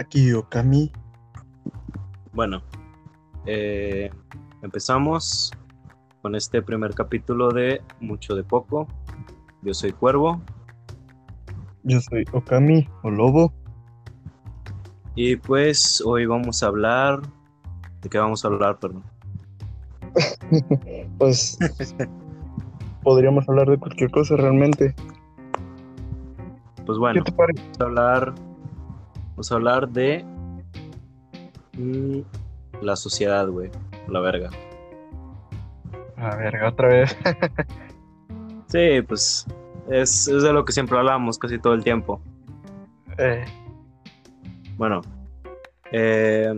Aquí Okami. Bueno, eh, empezamos con este primer capítulo de Mucho de Poco. Yo soy Cuervo Yo soy Okami o Lobo. y pues hoy vamos a hablar... ¿De qué vamos a hablar, perdón? Pues podríamos hablar de cualquier cosa realmente. Pues bueno, ¿Qué te parece? vamos a hablar, vamos a hablar de mm, la sociedad, güey, la verga. A ver, otra vez. Sí, pues es, es de lo que siempre hablamos casi todo el tiempo. Eh, Bueno, eh,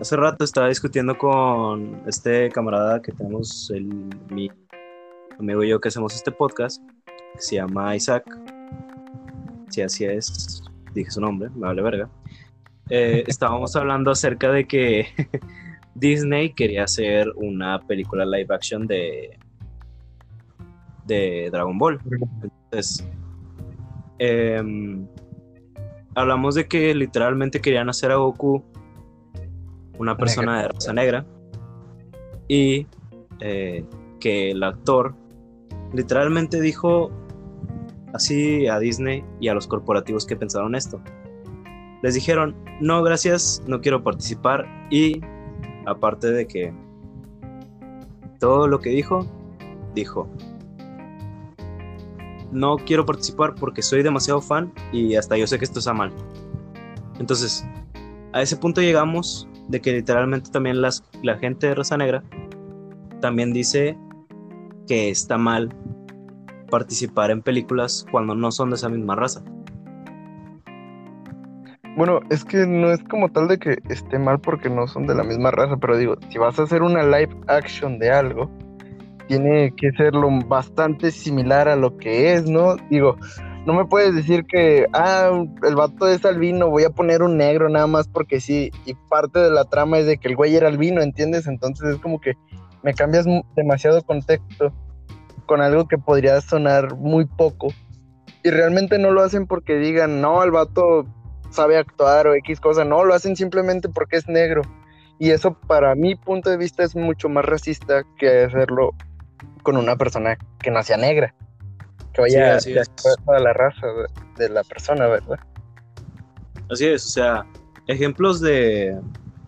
hace rato estaba discutiendo con este camarada que tenemos, el, mi amigo y yo que hacemos este podcast, que se llama Isaac. Si así es, dije su nombre, me vale verga. Eh, estábamos hablando acerca de que Disney quería hacer una película live action de, de Dragon Ball. Entonces, em, hablamos de que literalmente querían hacer a Goku una persona de raza negra y eh, que el actor literalmente dijo así a Disney y a los corporativos que pensaron esto. Les dijeron, no, gracias, no quiero participar y aparte de que todo lo que dijo, dijo, no quiero participar porque soy demasiado fan y hasta yo sé que esto está mal. Entonces, a ese punto llegamos de que literalmente también las, la gente de raza negra también dice que está mal participar en películas cuando no son de esa misma raza. Bueno, es que no es como tal de que esté mal porque no son de la misma raza, pero digo, si vas a hacer una live action de algo, tiene que ser lo bastante similar a lo que es, ¿no? Digo, no me puedes decir que, ah, el vato es albino, voy a poner un negro nada más porque sí, y parte de la trama es de que el güey era albino, ¿entiendes? Entonces es como que me cambias demasiado contexto con algo que podría sonar muy poco. Y realmente no lo hacen porque digan, no, el vato sabe actuar o X cosa, no, lo hacen simplemente porque es negro. Y eso para mi punto de vista es mucho más racista que hacerlo con una persona que no sea negra. Que vaya Sí, de acuerdo a la raza de, de la persona, ¿verdad? Así es, o sea, ejemplos de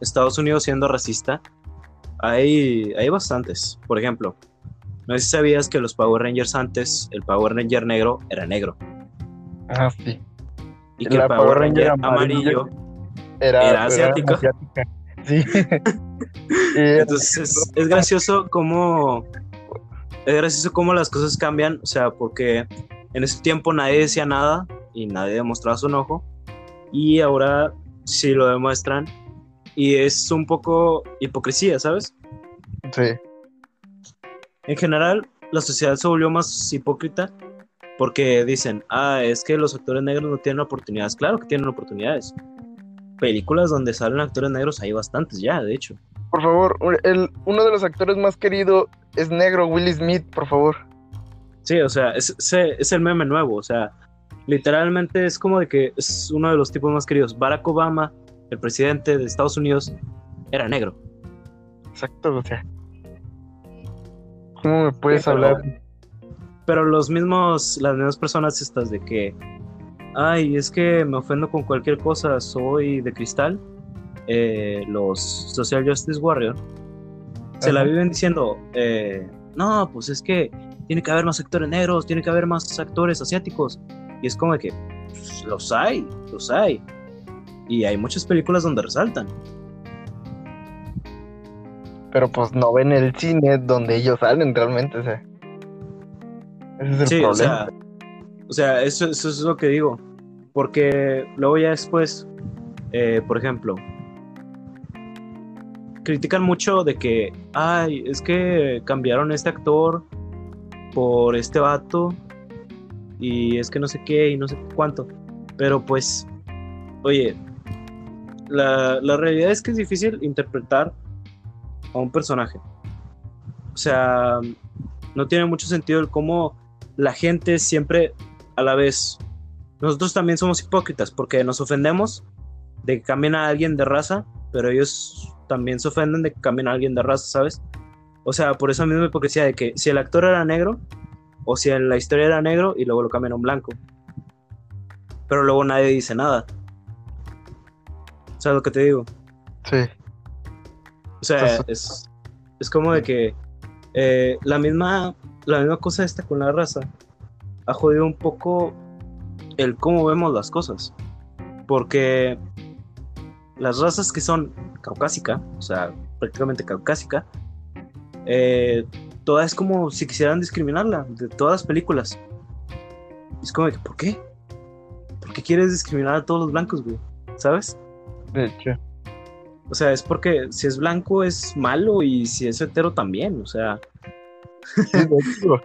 Estados Unidos siendo racista, hay, hay bastantes. Por ejemplo, no sé si sabías que los Power Rangers antes, el Power Ranger negro era negro. Ah, sí. Y que La el Power, Ranger, Ranger amarillo, Era, Era asiático. asiática. Sí. Entonces es, es gracioso cómo es gracioso cómo las cosas cambian, o sea, porque en ese tiempo nadie decía nada y nadie demostraba su enojo y ahora sí lo demuestran y es un poco hipocresía, ¿sabes? sí. En general, la sociedad se volvió más hipócrita porque dicen, ah, es que los actores negros no tienen oportunidades. Claro que tienen oportunidades. Películas donde salen actores negros hay bastantes ya, de hecho. Por favor, el, uno de los actores más queridos es negro, Will Smith, por favor. Sí, o sea, es, es- es el meme nuevo, o sea, literalmente es como de que es uno de los tipos más queridos. Barack Obama, el presidente de Estados Unidos, era negro. Exacto, o sea. ¿Cómo me puedes pero- hablar? Pero los mismos, las mismas personas estas de que, ay, es que me ofendo con cualquier cosa, soy de cristal, eh, los Social Justice Warrior, se la viven diciendo, eh, no, pues es que tiene que haber más actores negros, tiene que haber más actores asiáticos. Y es como de que pues, los hay, los hay. Y hay muchas películas donde resaltan. Pero pues no ven el cine donde ellos salen realmente, o sea. Ese es el Sí, o problema. sea, o sea eso, eso es lo que digo. Porque luego ya después, eh, por ejemplo, critican mucho de que, ay, es que cambiaron este actor por este vato y es que no sé qué y no sé cuánto. Pero pues, oye, la, la realidad es que es difícil interpretar a un personaje. O sea, no tiene mucho sentido el cómo la gente siempre a la vez. Nosotros también somos hipócritas porque nos ofendemos de que cambien a alguien de raza, pero ellos también se ofenden de que cambien a alguien de raza, ¿sabes? O sea, por esa misma hipocresía de que si el actor era negro, o si en la historia era negro y luego lo cambian a un blanco. Pero luego nadie dice nada. ¿Sabes lo que te digo? Sí. O sea, es, es como de que eh, la, misma, la misma cosa esta con la raza ha jodido un poco el cómo vemos las cosas. Porque las razas que son caucásica, o sea, prácticamente caucásica, eh, toda es como si quisieran discriminarla de todas las películas. Es como que, ¿por qué? ¿Por qué quieres discriminar a todos los blancos, güey? ¿Sabes? De hecho. O sea, es porque si es blanco es malo y si es hetero también, o sea. o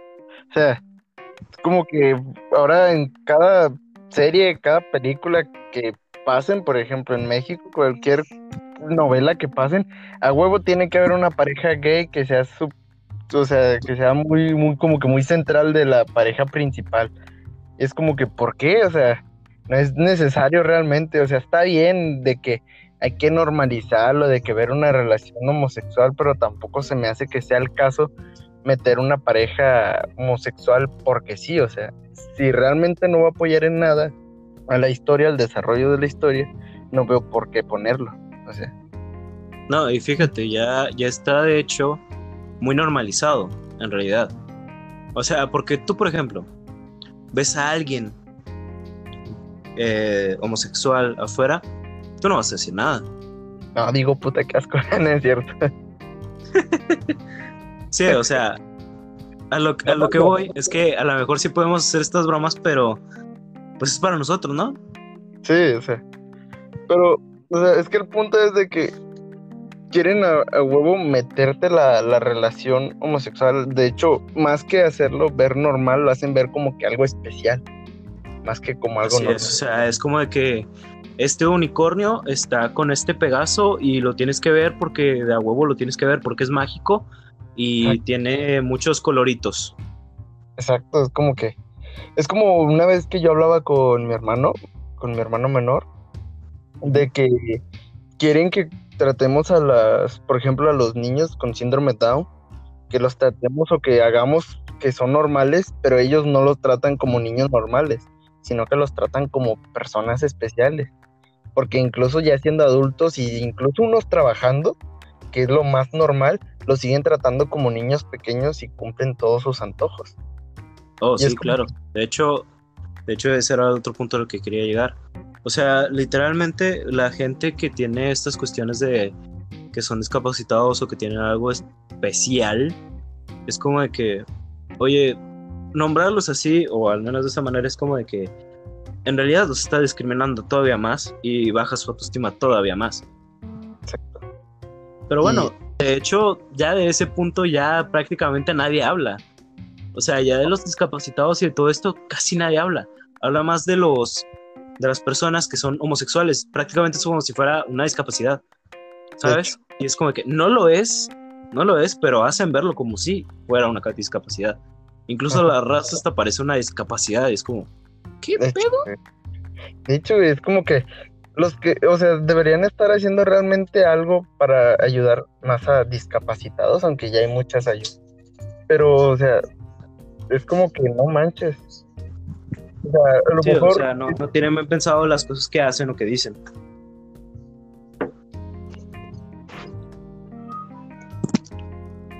sea, es como que ahora en cada serie, cada película que pasen, por ejemplo, en México, cualquier novela que pasen, a huevo tiene que haber una pareja gay que sea su, o sea, que sea muy, muy, como que muy central de la pareja principal. Es como que, ¿por qué? O sea, no es necesario realmente, o sea, está bien de que hay que normalizarlo, de que ver una relación homosexual, pero tampoco se me hace que sea el caso meter una pareja homosexual porque sí, o sea, si realmente no va a apoyar en nada a la historia, al desarrollo de la historia, no veo por qué ponerlo, o sea. No, y fíjate, ya, ya está de hecho muy normalizado, en realidad. O sea, porque tú, por ejemplo, ves a alguien eh, homosexual afuera, tú no vas a decir nada. No, digo puta que asco, no es cierto. sí, o sea, a lo, a lo que voy es que a lo mejor sí podemos hacer estas bromas, pero pues es para nosotros, ¿no? Sí, o sea. Pero, o sea, es que el punto es de que quieren a, huevo meterte la, la, relación homosexual. De hecho, más que hacerlo ver normal, lo hacen ver como que algo especial. Más que como algo normal. o sea, es como de que este unicornio está con este Pegaso y lo tienes que ver porque de a huevo lo tienes que ver porque es mágico y tiene muchos coloritos. Exacto, es como que es como una vez que yo hablaba con mi hermano, con mi hermano menor, de que quieren que tratemos a las, por ejemplo, a los niños con síndrome Down, que los tratemos o que hagamos que son normales, pero ellos no los tratan como niños normales, sino que los tratan como personas especiales. Porque incluso ya siendo adultos y incluso unos trabajando, que es lo más normal, los siguen tratando como niños pequeños y cumplen todos sus antojos. Oh, sí, claro. De hecho, de hecho, ese era otro punto al que quería llegar. O sea, literalmente la gente que tiene estas cuestiones de que son discapacitados o que tienen algo especial, es como de que, oye, nombrarlos así, o al menos de esa manera, es como de que en realidad los está discriminando todavía más y baja su autoestima todavía más. Exacto. Pero bueno, de hecho, ya de ese punto ya prácticamente nadie habla. O sea, ya de los discapacitados y de todo esto casi nadie habla. Habla más de los de las personas que son homosexuales. Prácticamente es como si fuera una discapacidad. ¿Sabes? Y es como que no lo es, no lo es, pero hacen verlo como si fuera una discapacidad. Incluso la raza hasta parece una discapacidad. Y es como, ¿qué pedo? de hecho, es como que los que, o sea, deberían estar haciendo realmente algo para ayudar más a discapacitados, aunque ya hay muchas ayudas. Pero, o sea, es como que no manches. O sea, a lo mejor... o sea no, no tienen bien pensado las cosas que hacen o que dicen.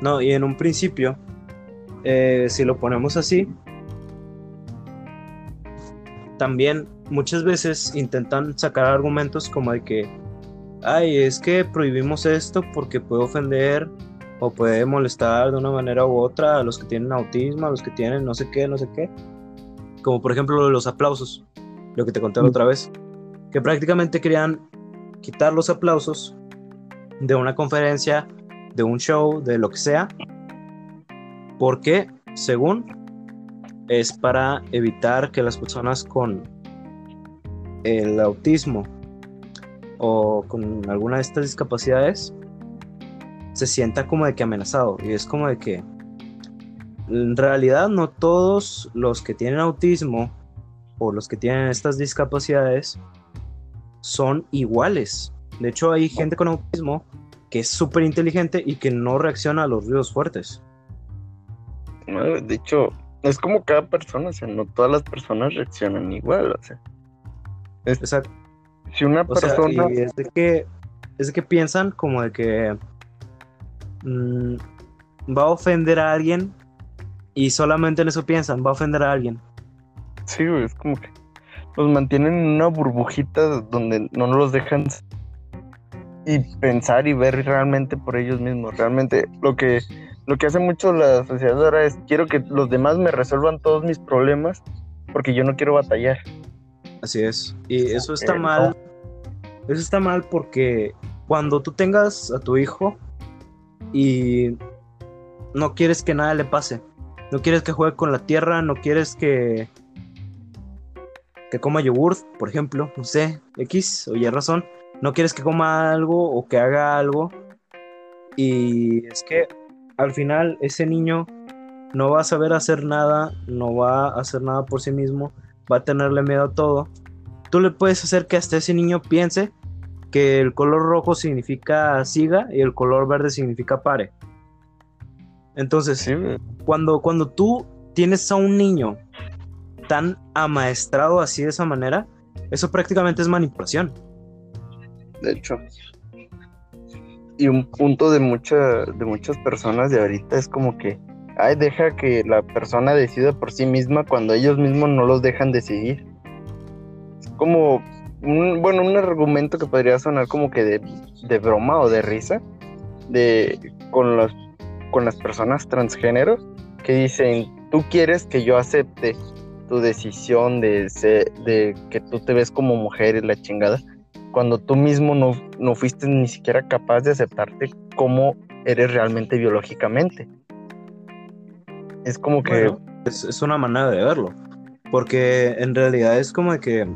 No, y en un principio, eh, si lo ponemos así, también muchas veces intentan sacar argumentos como de que, ay, es que prohibimos esto porque puede ofender o puede molestar de una manera u otra a los que tienen autismo, a los que tienen no sé qué, no sé qué. Como por ejemplo los aplausos, lo que te conté la otra vez, que prácticamente querían quitar los aplausos de una conferencia, de un show, de lo que sea, porque según es para evitar que las personas con el autismo o con alguna de estas discapacidades se sienta como de que amenazado. Y es como de que en realidad no todos los que tienen autismo o los que tienen estas discapacidades son iguales. De hecho, hay gente con autismo que es súper inteligente y que no reacciona a los ruidos fuertes. De hecho, es como cada persona, o sea, no todas las personas reaccionan igual, o sea. Exacto. Si una persona. es de que. Es de que piensan como de que. Mm, va a ofender a alguien. Y solamente en eso piensan, va a ofender a alguien. Sí, güey, es como que los mantienen en una burbujita donde no los dejan y pensar y ver realmente por ellos mismos. Realmente lo que lo que hace mucho la sociedad ahora es quiero que los demás me resuelvan todos mis problemas porque yo no quiero batallar. Así es. Y eso está mal. Eso está mal porque cuando tú tengas a tu hijo y no quieres que nada le pase, no quieres que juegue con la tierra, no quieres que que coma yogurt, por ejemplo, no sé, X o Y razón, no quieres que coma algo o que haga algo y es que al final ese niño no va a saber hacer nada, no va a hacer nada por sí mismo, va a tenerle miedo a todo. Tú le puedes hacer que hasta ese niño piense que el color rojo significa siga y el color verde significa pare. Entonces, cuando, cuando tú tienes a un niño tan amaestrado así de esa manera, eso prácticamente es manipulación. De hecho, y un punto de, de muchas personas de ahorita es como que, ay, deja que la persona decida por sí misma cuando ellos mismos no los dejan decidir. Es como, un, bueno, un argumento que podría sonar como que de, broma o de risa de, con, los, con las personas transgénero que dicen, tú quieres que yo acepte tu decisión de, de que tú te ves como mujer y la chingada cuando tú mismo no, no fuiste ni siquiera capaz de aceptarte como eres realmente biológicamente. Es como que... es, una manera de verlo, porque en realidad es como que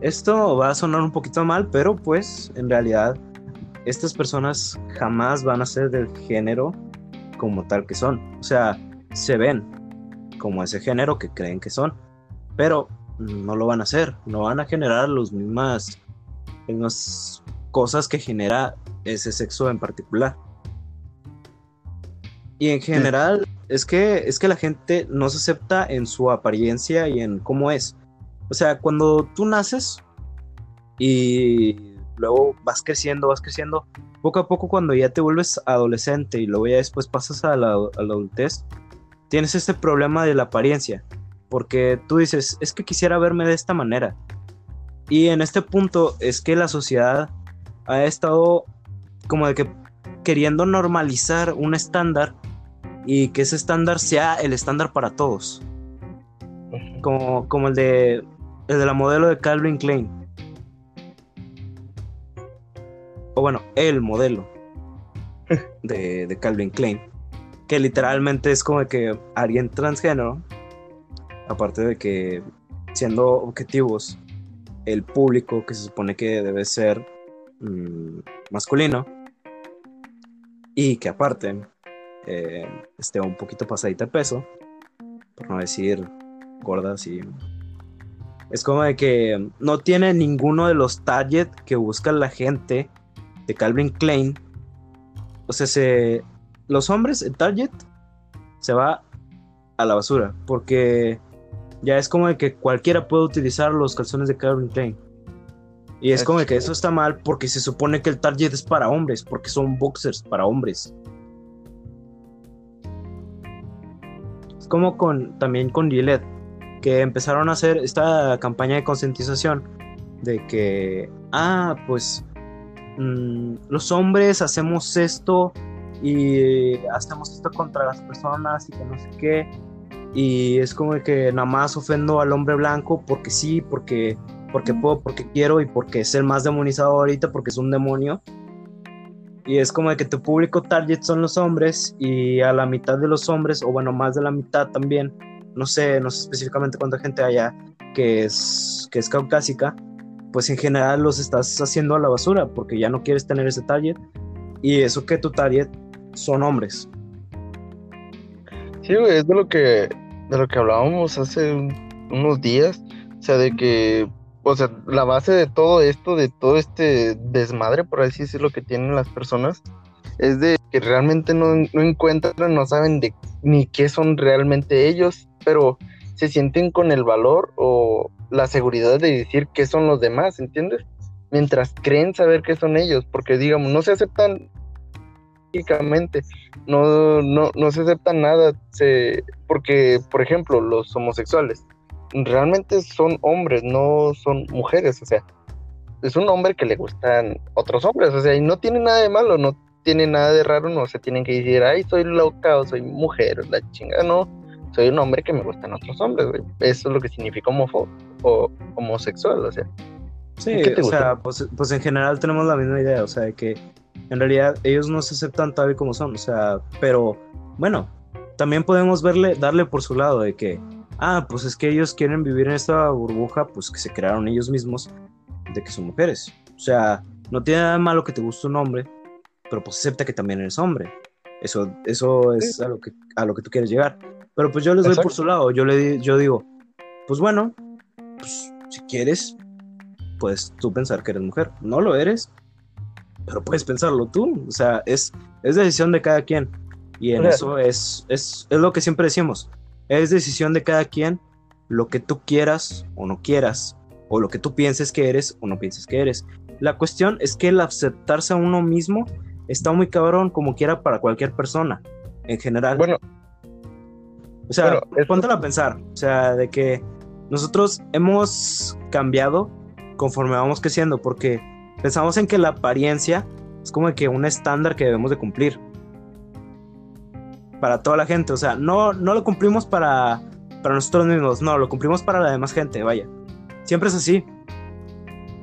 esto va a sonar un poquito mal, pero pues en realidad estas personas jamás van a ser del género como tal que son. O sea, se ven como ese género que creen que son, pero no lo van a hacer, no van a generar las mismas, cosas que genera ese sexo en particular. Y en general es que es que la gente no se acepta en su apariencia y en cómo es. O sea, cuando tú naces y luego vas creciendo, vas creciendo, poco a poco cuando ya te vuelves adolescente y luego ya después pasas a la, a la adultez, tienes este problema de la apariencia porque tú dices, es que quisiera verme de esta manera. Y en este punto es que la sociedad ha estado como de que queriendo normalizar un estándar y que ese estándar sea el estándar para todos. Como, como el de el de la modelo de Calvin Klein. O bueno, el modelo de, de Calvin Klein. Que literalmente es como de que alguien transgénero aparte de que siendo objetivos, el público que se supone que debe ser mm, masculino y que aparte eh, esté un poquito pasadita de peso, por no decir gordas y... Es como de que no tiene ninguno de los target que busca la gente de Calvin Klein. O sea, se, los hombres, el target se va a la basura. Porque ya es como de que cualquiera puede utilizar los calzones de Calvin Klein. Y es como de que eso está mal porque se supone que el target es para hombres, porque son boxers para hombres. Es como con también con Gillette, que empezaron a hacer esta campaña de concientización de que, ah, pues mm, los hombres hacemos esto y hacemos esto contra las personas y que no sé qué y es como que nada más ofendo al hombre blanco porque sí, porque, porque puedo, porque quiero y porque es más demonizado ahorita porque es un demonio. Y es como que tu público target son los hombres y a la mitad de los hombres, o bueno, más de la mitad también, no sé, no sé específicamente cuánta gente haya que es, que es caucásica, pues en general los estás haciendo a la basura porque ya no quieres tener ese target. Y eso que tu target son hombres. Sí, es de lo que de lo que hablábamos hace unos días, o sea, de que o sea, la base de todo esto, de todo este desmadre, por así decirlo, que tienen las personas, es de que realmente no, no encuentran, no saben de ni qué son realmente ellos, pero se sienten con el valor o la seguridad de decir qué son los demás, ¿entiendes? Mientras creen saber qué son ellos, porque digamos, no se aceptan no, no, no se aceptan nada, se, porque, por ejemplo, los homosexuales realmente son hombres, no son mujeres, o sea, es un hombre que le gustan otros hombres, o sea, y no tiene nada de malo, no tiene nada de raro, no se tienen que decir, ay, soy loca o soy mujer, la chingada, no, soy un hombre que me gustan otros hombres, Eso es lo que significa o homosexual, o sea. Sí, o sea, pues, pues, en general tenemos la misma idea, o sea, de que en realidad ellos no se aceptan tal y como son, o sea, pero bueno, también podemos verle, darle por su lado de que, ah, pues es que ellos quieren vivir en esta burbuja, pues que se crearon ellos mismos de que son mujeres. O sea, no tiene nada malo que te guste un hombre, pero pues acepta que también eres hombre. Eso, eso es a lo, que, a lo que tú quieres llegar. Pero pues yo les doy por su lado. Yo, le, yo digo, pues bueno, pues, si quieres, puedes tú pensar que eres mujer. No lo eres, pero puedes pensarlo tú. O sea, es, es decisión de cada quien. Y en eso es, es, es lo que siempre decimos. Es decisión de cada quien lo que tú quieras o no quieras. O lo que tú pienses que eres o no pienses que eres. La cuestión es que el aceptarse a uno mismo está muy cabrón como quiera para cualquier persona, en general. Bueno, o sea, bueno, a pensar, o sea, de que nosotros hemos cambiado conforme vamos creciendo, porque pensamos en que la apariencia es como que un estándar que debemos de cumplir para toda la gente, o sea, no, no lo cumplimos para, para nosotros mismos, no, lo cumplimos para la demás gente, vaya. Siempre es así.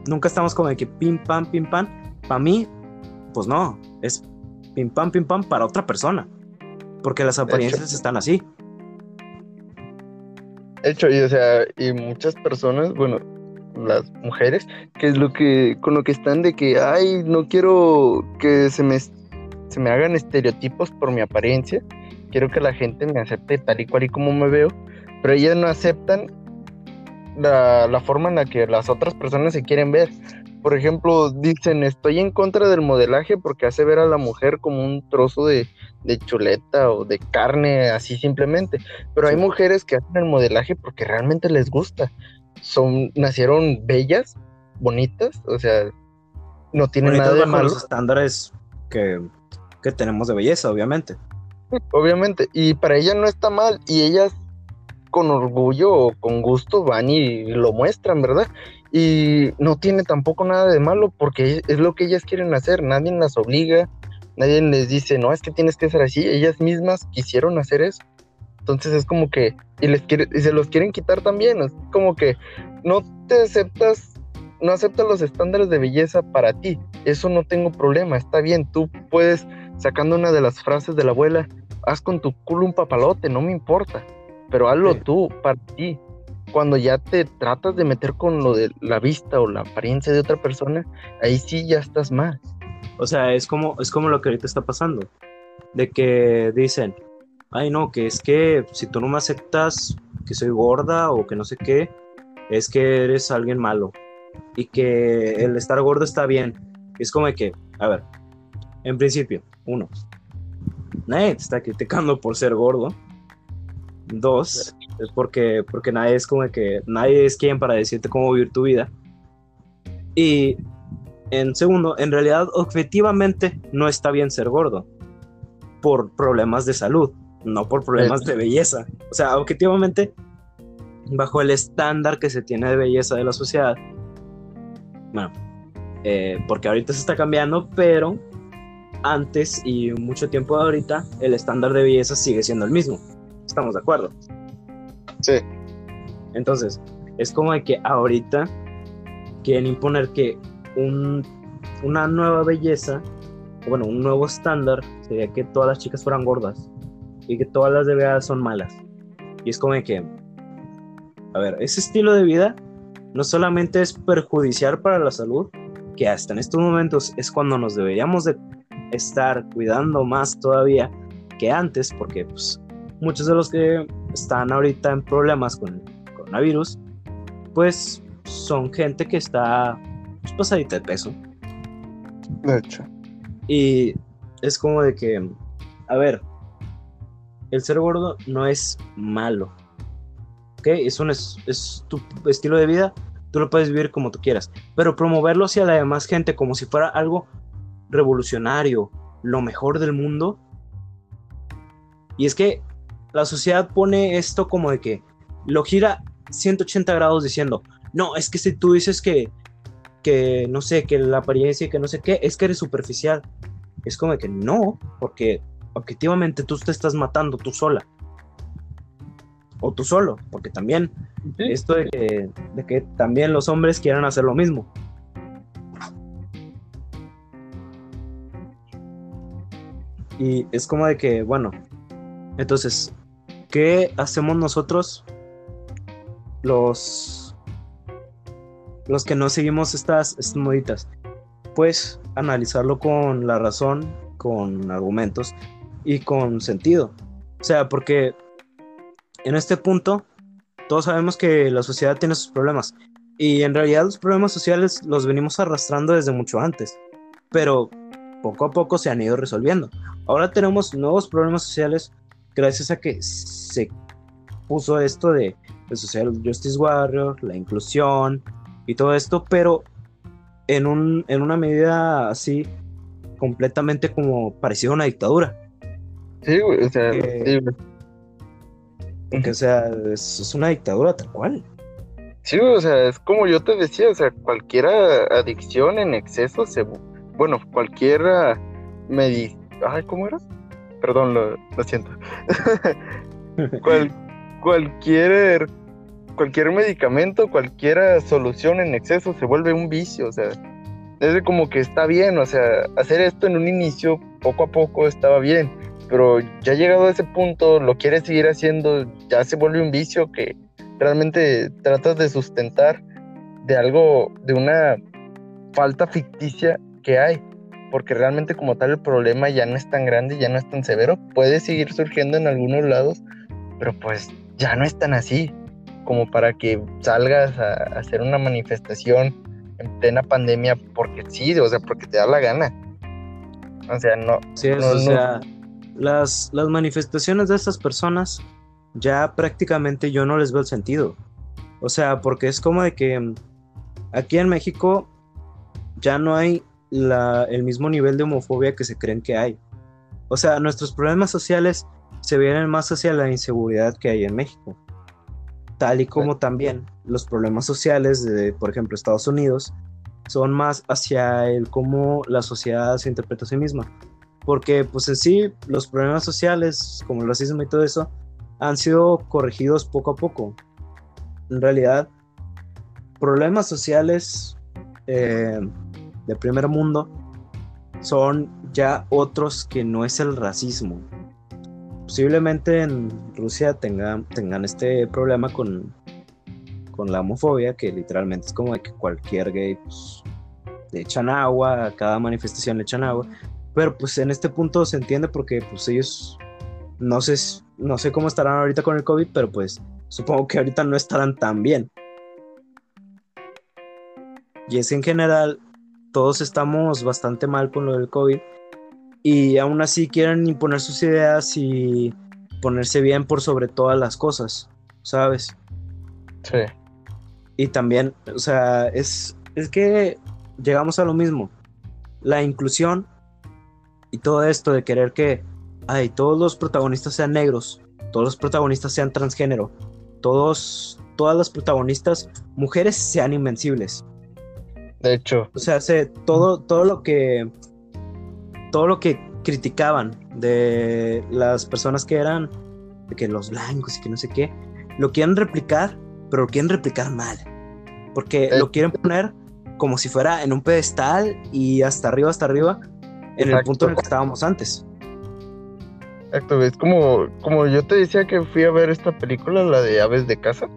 Nunca estamos como de que pim pam, pim pam. Para mí, pues no, es pim pam, pim pam para otra persona. Porque las apariencias están así hecho, y o sea, y muchas personas, bueno, las mujeres, que es lo que, con lo que están de que, ay, no quiero que se me, se me hagan estereotipos por mi apariencia, quiero que la gente me acepte tal y cual y como me veo, pero ellas no aceptan la, la forma en la que las otras personas se quieren ver. Por ejemplo, dicen, estoy en contra del modelaje porque hace ver a la mujer como un trozo de, de chuleta o de carne, así simplemente. Pero hay mujeres que hacen el modelaje porque realmente les gusta. Son, nacieron bellas, bonitas, o sea, no tienen nada de malo. los estándares que, que tenemos de belleza, obviamente. Obviamente, y para ellas no está mal, y ellas con orgullo o con gusto van y lo muestran, ¿verdad? Y no tiene tampoco nada de malo porque es lo que ellas quieren hacer, nadie las obliga, nadie les dice, no, es que tienes que ser así, ellas mismas quisieron hacer eso. Entonces es como que, y, les quiere, y se los quieren quitar también, es como que no te aceptas, no aceptas los estándares de belleza para ti, eso no tengo problema, está bien, tú puedes, sacando una de las frases de la abuela, haz con tu culo un papalote, no me importa, pero hazlo tú, para ti. Cuando ya te tratas de meter con lo de la vista o la apariencia de otra persona, ahí sí ya estás mal. O sea, es como, es como lo que ahorita está pasando. De que dicen, ay no, que es que si tú no me aceptas que soy gorda o que no sé qué, es que eres alguien malo. Y que el estar gordo está bien. Es como que, a ver, en principio, uno, nadie te está criticando por ser gordo. Dos, es porque, porque nadie es como que, nadie es quien para decirte cómo vivir tu vida. Y en segundo, en realidad objetivamente no está bien ser gordo por problemas de salud, no por problemas de belleza. O sea, objetivamente, bajo el estándar que se tiene de belleza de la sociedad, bueno, eh, porque ahorita se está cambiando, pero antes y mucho tiempo de ahorita, el estándar de belleza sigue siendo el mismo. ¿Estamos de acuerdo? Sí. Entonces, es como de que ahorita quieren imponer que una nueva belleza, bueno, un nuevo estándar sería que todas las chicas fueran gordas y que todas las de verdad son malas. Y es como que, a ver, ese estilo de vida no solamente es perjudicial para la salud, que hasta en estos momentos es cuando nos deberíamos de estar cuidando más todavía que antes, porque pues, muchos de los que están ahorita en problemas con el coronavirus, pues son gente que está pues, pasadita de peso. De hecho. Y es como de que, a ver, el ser gordo no es malo. ¿Ok? Es, un, es, tu estilo de vida, tú lo puedes vivir como tú quieras. Pero promoverlo hacia la demás gente como si fuera algo revolucionario, lo mejor del mundo. Y es que la sociedad pone esto como de que lo gira 180 grados diciendo, no, es que si tú dices que, que no sé, que la apariencia y que no sé qué, es que eres superficial. Es como que no, porque objetivamente tú te estás matando tú sola. O tú solo, porque también esto de que, de que también los hombres quieran hacer lo mismo. Y es como de que, bueno, entonces, ¿qué hacemos nosotros los los que no seguimos estas, estas moditas? Pues analizarlo con la razón, con argumentos y con sentido. O sea, porque en este punto todos sabemos que la sociedad tiene sus problemas y en realidad los problemas sociales los venimos arrastrando desde mucho antes, pero poco a poco se han ido resolviendo. Ahora tenemos nuevos problemas sociales gracias a que se puso esto de el Social Justice Warrior, la inclusión y todo esto, pero en, un, en una medida así completamente como parecida a una dictadura. Sí, güey, o sea, Que, o sea, es, es una dictadura tal cual. Sí, güey, o sea, es como yo te decía, o sea, cualquier adicción en exceso se... Bueno, cualquier medi... Ay, ¿cómo era? Perdón, lo, lo siento. Cual- cualquier cualquier medicamento, cualquier solución en exceso se vuelve un vicio, o sea, es como que está bien, o sea, hacer esto en un inicio, poco a poco estaba bien, pero ya llegado a ese punto, lo quieres seguir haciendo, ya se vuelve un vicio que realmente tratas de sustentar de algo, de una falta ficticia que hay, porque realmente como tal el problema ya no es tan grande, ya no es tan severo, puede seguir surgiendo en algunos lados, pero pues ya no es tan así como para que salgas a, a hacer una manifestación en plena pandemia porque sí, o sea, porque te da la gana. O sea, no, Sí, es, No, o no. Las, las manifestaciones de estas personas ya prácticamente yo no les veo el sentido. O sea, porque es como de que mm, aquí en México ya no hay la- el mismo nivel de homofobia que se creen que hay. O sea, nuestros problemas sociales se vienen más hacia la inseguridad que hay en México. Tal y como también los problemas sociales de, por ejemplo, Estados Unidos son más hacia el cómo la sociedad se interpreta a sí misma porque pues en sí los problemas sociales como el racismo y todo eso han sido corregidos poco a poco. En realidad, problemas sociales eh, de primer mundo son ya otros que no es el racismo. Posiblemente en Rusia tengan, tengan este problema con, con la homofobia, que literalmente es como de que cualquier gay pues, le echan agua, a cada manifestación le echan agua. Pero pues en este punto se entiende porque pues ellos no sé, no sé cómo estarán ahorita con el COVID, pero pues supongo que ahorita no estarán tan bien. Y es que en general todos estamos bastante mal con lo del COVID y aún así quieren imponer sus ideas y ponerse bien por sobre todas las cosas, ¿sabes? sí, Y también, o sea, es, es que llegamos a lo mismo. La inclusión y todo esto de querer que ay, todos los protagonistas sean negros, todos los protagonistas sean transgénero, todos, todas las protagonistas mujeres sean invencibles. de hecho, O sea, se- todo, todo lo que todo lo que criticaban de las personas que eran de que los blancos y que no sé qué, lo quieren replicar, pero lo quieren replicar mal. Porque Eh. lo quieren poner como si fuera en un pedestal y hasta arriba, hasta arriba, en el punto en el que estábamos antes. exacto, es como, como yo te decía que fui a ver esta película, la de Aves de Casa,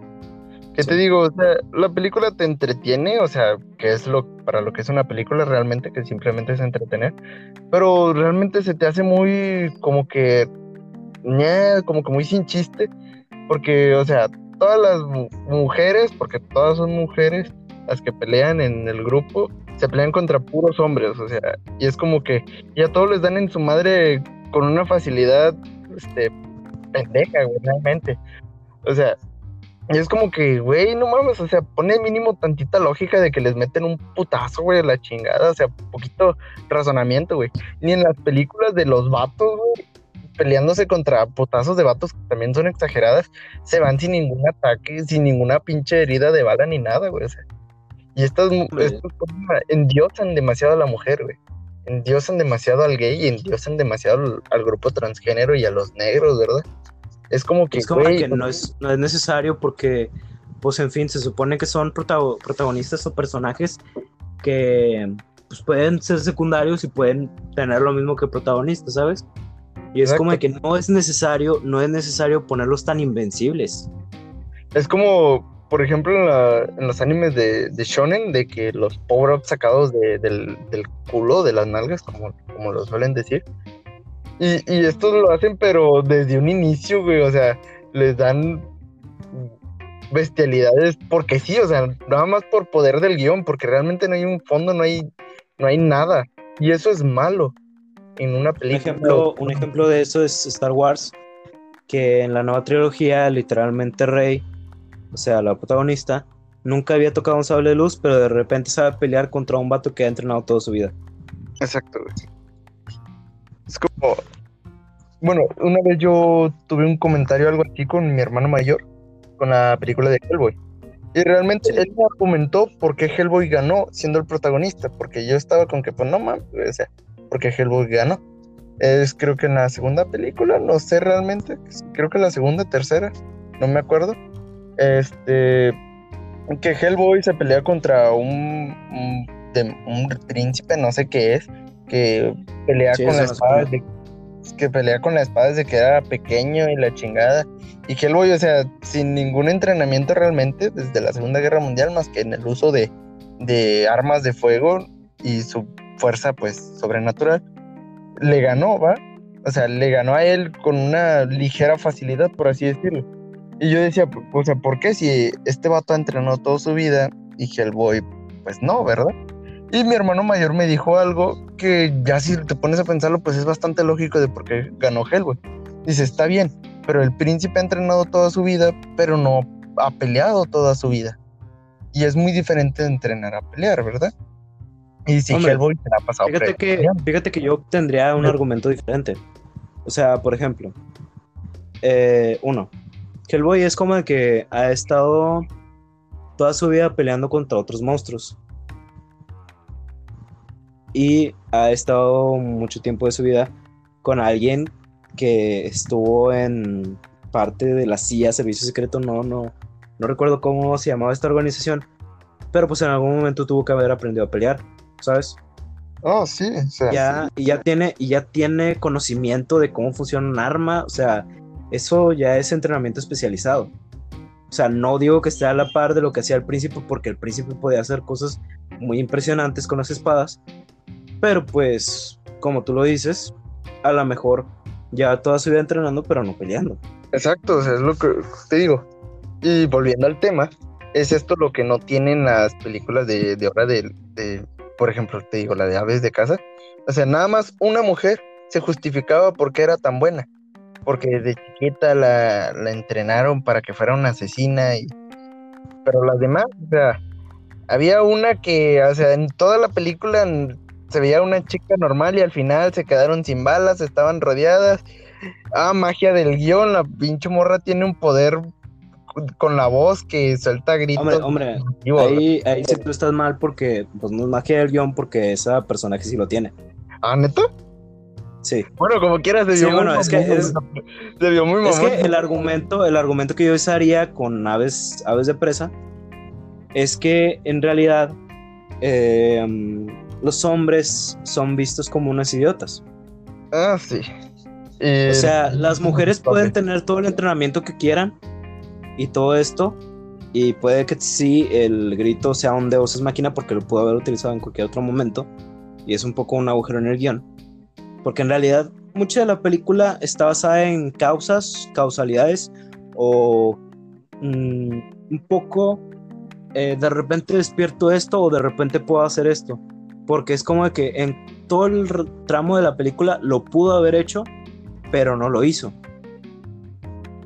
que Sí. te digo, o sea, la película te entretiene, o sea, que es lo, para lo que es una película realmente, que simplemente es entretener, pero realmente se te hace muy como que, como que muy sin chiste, porque, o sea, todas las mu- mujeres, porque todas son mujeres, las que pelean en el grupo, se pelean contra puros hombres, o sea, y es como que ya todos les dan en su madre con una facilidad, este, pendeja, güey, realmente. O sea, y es como que, güey, no mames, o sea, pone mínimo tantita lógica de que les meten un putazo, güey, la chingada, o sea, poquito razonamiento, güey. Ni en las películas de los vatos, güey, peleándose contra putazos de vatos que también son exageradas, se van sin ningún ataque, sin ninguna pinche herida de bala ni nada, güey, o sea. Y estas, estas endiosan demasiado a la mujer, güey. Endiosan demasiado al gay y endiosan demasiado al grupo transgénero y a los negros, ¿verdad? Es como que, no, es, no es necesario porque, pues en fin, se supone que son protagonistas o personajes que pues, pueden ser secundarios y pueden tener lo mismo que protagonistas, ¿sabes? Y es como que no es necesario, no es necesario ponerlos tan invencibles. Es como, por ejemplo, en, los animes de, Shonen, de que los power-ups sacados del, culo, de las nalgas, como, como lo suelen decir, y, y estos lo hacen, pero desde un inicio, güey, o sea, les dan bestialidades porque sí, o sea, nada más por poder del guion, porque realmente no hay un fondo, no hay, no hay nada. Y eso es malo en una película. Un ejemplo, un ejemplo de eso es Star Wars, que en la nueva trilogía, literalmente Rey, o sea, la protagonista, nunca había tocado un sable de luz, pero de repente sabe pelear contra un vato que ha entrenado toda su vida. Exacto, güey. Es como. Bueno, una vez yo tuve un comentario algo así con mi hermano mayor, con la película de Hellboy. Y realmente él me argumentó por qué Hellboy ganó siendo el protagonista, porque yo estaba con que, pues no mames, o sea, porque Hellboy ganó. Es creo que en la segunda película, no sé realmente, creo que en la segunda, tercera, no me acuerdo. Este, que Hellboy se pelea contra un, un príncipe, no sé qué es, que pelea con la espada de, que pelea con la espada desde que era pequeño y la chingada. Y Hellboy, o sea, sin ningún entrenamiento realmente desde la Segunda Guerra Mundial, más que en el uso de, de armas de fuego y su fuerza, pues, sobrenatural, le ganó, ¿va? O sea, le ganó a él con una ligera facilidad, por así decirlo. Y yo decía, o sea, ¿por qué si este vato ha entrenado toda su vida y Hellboy, pues no, ¿verdad? Y mi hermano mayor me dijo algo que ya si te pones a pensarlo, pues es bastante lógico de por qué ganó Hellboy. Dice, está bien, pero el príncipe ha entrenado toda su vida, pero no ha peleado toda su vida. Y es muy diferente de entrenar a pelear, ¿verdad? Y si Hellboy se la ha pasado fíjate que, fíjate que yo tendría un argumento diferente. O sea, por ejemplo, eh, uno, Hellboy es como de que ha estado toda su vida peleando contra otros monstruos y ha estado mucho tiempo de su vida con alguien que estuvo en parte de la CIA, Servicio Secreto, no, no, no recuerdo cómo se llamaba esta organización, pero pues en algún momento tuvo que haber aprendido a pelear, ¿sabes? Oh, sí, o sea, ya, Y ya tiene, y ya tiene conocimiento de cómo funciona un arma, o sea, eso ya es entrenamiento especializado. O sea, no digo que esté a la par de lo que hacía el príncipe, porque el príncipe podía hacer cosas muy impresionantes con las espadas, pero pues, como tú lo dices, a lo mejor ya toda su vida entrenando, pero no peleando. Exacto, es lo que te digo. Y volviendo al tema, es esto lo que no tienen las películas de, de ahora de, de, por ejemplo, te digo, la de Aves de Casa. O sea, nada más una mujer se justificaba porque era tan buena. Porque desde chiquita la, la entrenaron para que fuera una asesina y... Pero las demás, o sea, había una que, o sea, en toda la película se veía una chica normal y al final se quedaron sin balas, estaban rodeadas. Ah, magia del guion, la pinche morra tiene un poder con la voz que suelta gritos. Hombre, hombre, ahí, ahí sí tú estás mal porque pues no es magia del guion porque esa personaje sí lo tiene. ¿Ah, neta? Sí. Bueno, como quieras, se vio muy es que se vio muy Es que el argumento, el argumento que yo usaría con aves, aves de presa es que en realidad eh, los hombres son vistos como unos idiotas. Ah, sí. o sea, las mujeres pueden tener todo el entrenamiento que quieran y todo esto. Y puede que sí, el grito sea un deus es máquina porque lo pudo haber utilizado en cualquier otro momento. Y es un poco un agujero en el guion. Porque en realidad mucha de la película está basada en causas, causalidades o mm, un poco eh, de repente despierto esto o de repente puedo hacer esto. Porque es como de que en todo el tramo de la película lo pudo haber hecho, pero no lo hizo.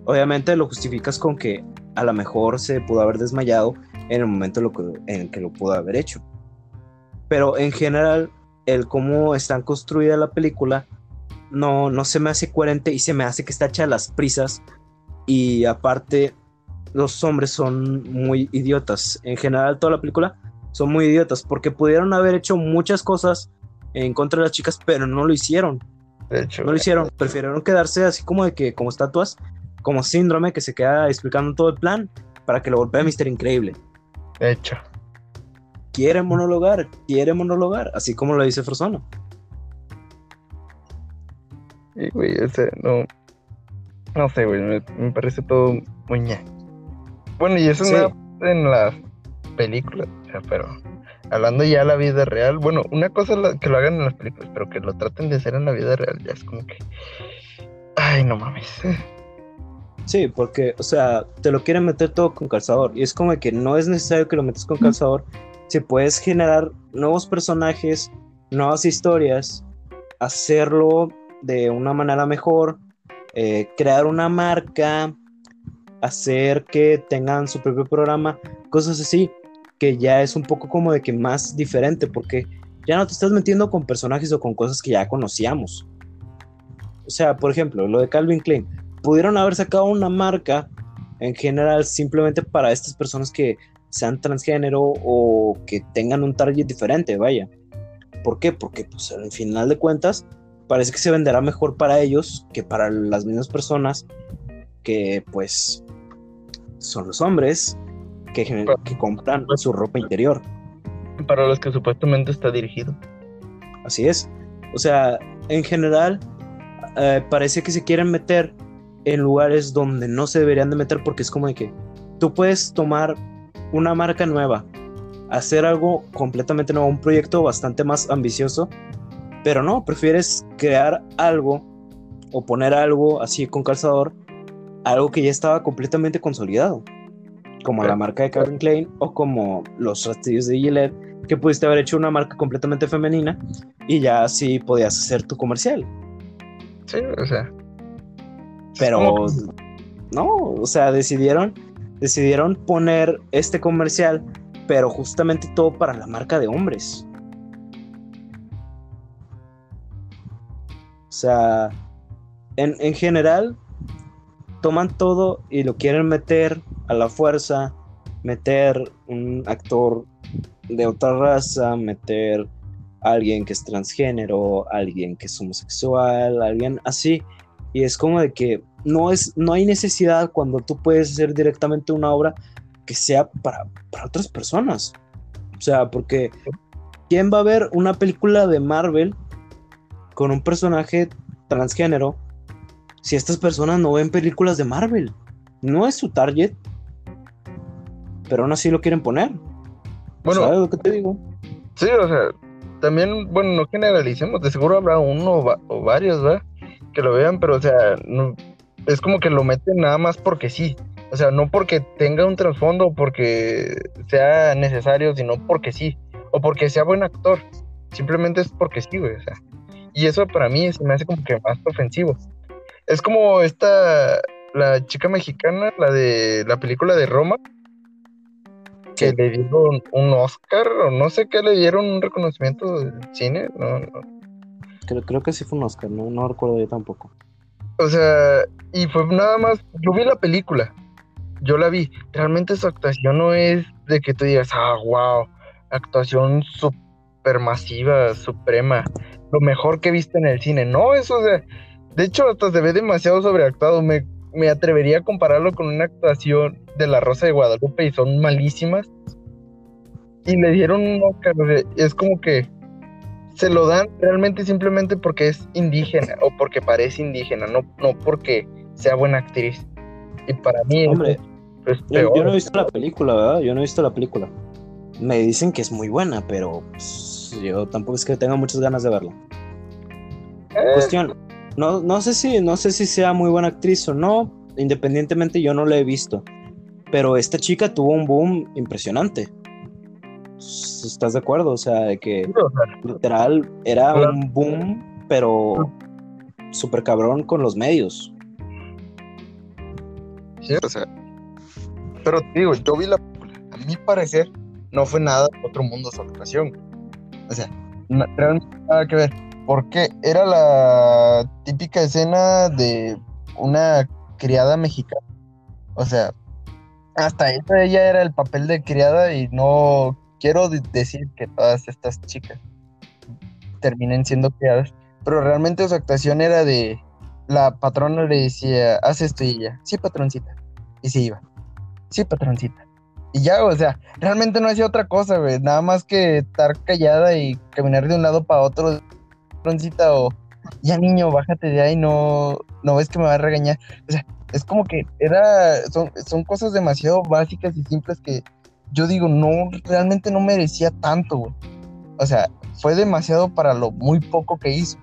Obviamente lo justificas con que a lo mejor se pudo haber desmayado en el momento en el que lo pudo haber hecho. Pero en general, el cómo están construida la película no, no se me hace coherente y se me hace que está hecha a las prisas. Y aparte, los hombres son muy idiotas. En general, toda la película son muy idiotas porque pudieron haber hecho muchas cosas en contra de las chicas, pero no lo hicieron. De hecho, No lo hicieron. Prefirieron quedarse así como de que, como estatuas, como síndrome que se queda explicando todo el plan para que lo golpee Mister Increíble. de hecho. Quiere monologar, quiere monologar, así como lo dice Frozone. Y, güey, ese, no. No sé, güey, me, me parece todo muy ña. Bueno, y eso Sí. en las películas, pero hablando ya de la vida real, bueno, una cosa es que lo hagan en las películas, pero que lo traten de hacer en la vida real, ya es como que. Ay, no mames. Sí, porque, o sea, te lo quieren meter todo con calzador. Y es como que no es necesario que lo metas con calzador. Si puedes generar nuevos personajes, nuevas historias, hacerlo de una manera mejor, eh, crear una marca, hacer que tengan su propio programa, cosas así, que ya es un poco como de que más diferente, porque ya no te estás metiendo con personajes o con cosas que ya conocíamos. O sea, por ejemplo, lo de Calvin Klein pudieron haber sacado una marca en general simplemente para estas personas que sean transgénero o que tengan un target diferente, vaya. ¿Por qué? Porque pues al final de cuentas parece que se venderá mejor para ellos que para las mismas personas que pues son los hombres que, que compran su ropa interior. Para los que supuestamente está dirigido. Así es. O sea, en general, eh, parece que se quieren meter en lugares donde no se deberían de meter porque es como de que tú puedes tomar una marca nueva, hacer algo completamente nuevo, un proyecto bastante más ambicioso, pero no, prefieres crear algo o poner algo así con calzador, algo que ya estaba completamente consolidado, como la marca de Calvin Klein o como los rastrillos de Gillette, que pudiste haber hecho una marca completamente femenina y ya así podías hacer tu comercial. Sí, o sea. Pero no, o sea, decidieron decidieron poner este comercial, pero justamente todo para la marca de hombres. O sea, en, en general, toman todo y lo quieren meter a la fuerza, meter un actor de otra raza, meter alguien que es transgénero, alguien que es homosexual, alguien así. Y es como de que no, es, no hay necesidad cuando tú puedes hacer directamente una obra que sea para, para otras personas. O sea, porque ¿quién va a ver una película de Marvel con un personaje transgénero si estas personas no ven películas de Marvel? No es su target, pero aún así lo quieren poner. Bueno, ¿Sabes lo que te digo? Sí, o sea, también, bueno, no generalicemos, de seguro habrá uno o, va- o varios, ¿verdad? Que lo vean, pero, o sea, no- es como que lo meten nada más porque sí. O sea, no porque tenga un trasfondo o porque sea necesario, sino porque sí. O porque sea buen actor. Simplemente es porque sí, güey, o sea. Y eso para mí se me hace como que más ofensivo. Es como esta, la chica mexicana, la de la película de Roma, que Sí. le dieron un Oscar o no sé qué le dieron un reconocimiento del cine, no, no. Creo, creo que sí fue un Oscar, no, no recuerdo yo tampoco. O sea, y fue nada más, yo vi la película, yo la vi, realmente su actuación no es de que tú digas, ah, wow, actuación super masiva, suprema, lo mejor que viste en el cine, no, eso, o sea, de hecho hasta se ve demasiado sobreactuado, me, me atrevería a compararlo con una actuación de La Rosa de Guadalupe y son malísimas, y le dieron un Oscar, o es como que se lo dan realmente simplemente porque es indígena o porque parece indígena, no, no porque sea buena actriz. Y para mí Hombre, es Yo, peor. yo no he visto la película, ¿verdad? Yo no he visto la película. Me dicen que es muy buena, pero pues, yo tampoco es que tenga muchas ganas de verla. Eh, Cuestión, no, no sé si, no sé si sea muy buena actriz o no. Independientemente, yo no la he visto. Pero esta chica tuvo un boom impresionante. ¿Estás de acuerdo? O sea, de que literal era un boom, pero súper cabrón con los medios. Sí, o sea. Pero digo, yo vi la A mi parecer, no fue nada otro mundo su actuación. O sea, realmente nada que ver. Porque era la típica escena de una criada mexicana. O sea, hasta eso ella era el papel de criada y no quiero decir que todas estas chicas terminen siendo criadas, pero realmente su actuación era de la patrona le decía, haz esto y ella, sí patroncita, y se iba, sí patroncita. Y ya, o sea, realmente no hacía otra cosa, güey, nada más que estar callada y caminar de un lado para otro, patroncita, o ya niño, bájate de ahí, no, no ves que me va a regañar. O sea, es como que era, son, son cosas demasiado básicas y simples que yo digo, no, realmente no merecía tanto, güey. O sea, fue demasiado para lo muy poco que hizo.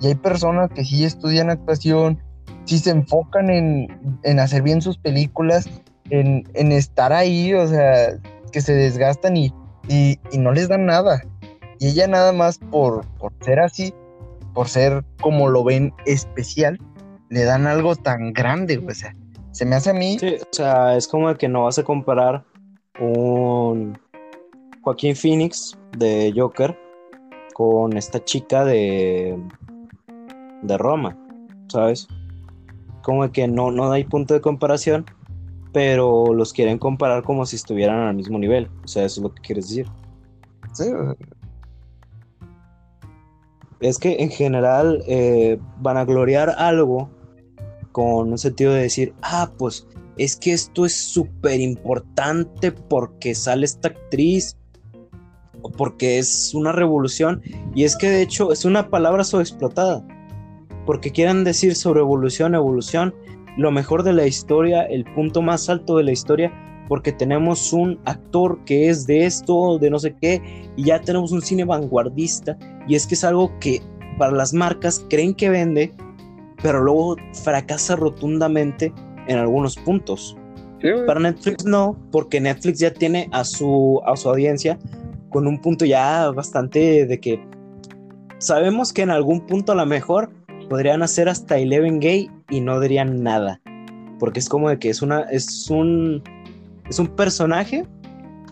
Y hay personas que sí estudian actuación, sí se enfocan en, hacer bien sus películas, en, estar ahí, o sea, que se desgastan y, y, no les dan nada. Y ella nada más por, por ser así, por ser como lo ven especial, le dan algo tan grande, o sea, se me hace a mí. Sí, o sea, es como que no vas a comparar un Joaquín Phoenix de Joker con esta chica de de Roma, ¿sabes? Como que no, no hay punto de comparación, pero los quieren comparar como si estuvieran al mismo nivel. O sea, eso es lo que quieres decir. Sí, es que en general eh, van a gloriar algo con un sentido de decir, ah, pues es que esto es súper importante porque sale esta actriz o porque es una revolución. Y es que de hecho es una palabra sobreexplotada. Porque quieren decir sobre evolución, evolución, lo mejor de la historia, el punto más alto de la historia, porque tenemos un actor que es de esto, de no sé qué, y ya tenemos un cine vanguardista, y es que es algo que para las marcas creen que vende, pero luego fracasa rotundamente en algunos puntos. para Netflix no, porque Netflix ya tiene a su, a su audiencia con un punto ya bastante de que sabemos que en algún punto a lo mejor podrían hacer hasta Eleven Gay y no dirían nada. Porque es como de que es una, es un es un personaje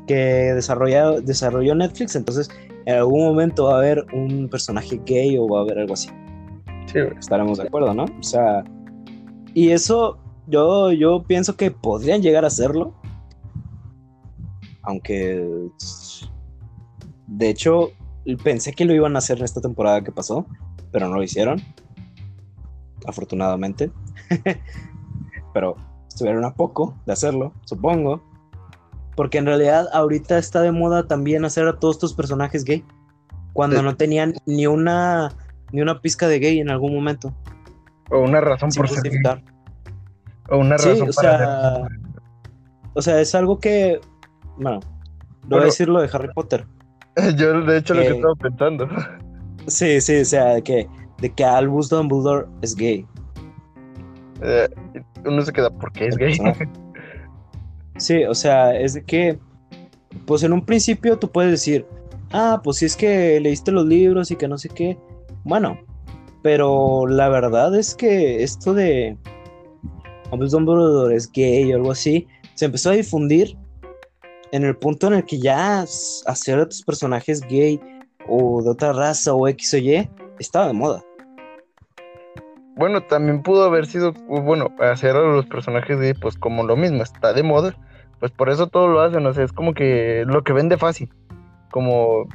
que desarrolló, desarrolló Netflix, entonces en algún momento va a haber un personaje gay o va a haber algo así. Sí, Estaremos de acuerdo, ¿no? O sea, y eso yo, yo pienso que podrían llegar a hacerlo. Aunque, de hecho, pensé que lo iban a hacer en esta temporada que pasó, pero no lo hicieron. Afortunadamente. pero estuvieron a poco de hacerlo, supongo. Porque en realidad ahorita está de moda también hacer a todos estos personajes gay. Cuando no tenían ni una ni una pizca de gay en algún momento. O una razón por ser O una razón o sea, O sea, es algo que. Bueno, voy a decir lo de Harry Potter. Yo, de hecho, lo que estaba pensando. Sí, sí, o sea, de que, de que Albus Dumbledore es gay. Eh, uno se queda porque es gay. Sí, o sea, es de que, pues en un principio tú puedes decir, ah, pues si es que leíste los libros y que no sé qué. Bueno, pero la verdad es que esto de Hombres Dumbledore gay o algo así, se empezó a difundir en el punto en el que ya hacer a tus personajes gay o de otra raza o X o Y estaba de moda. Bueno, también pudo haber sido, bueno, hacer a los personajes de, pues como lo mismo, está de moda, pues por eso todo lo hacen, o sea, es como que lo que vende fácil, como,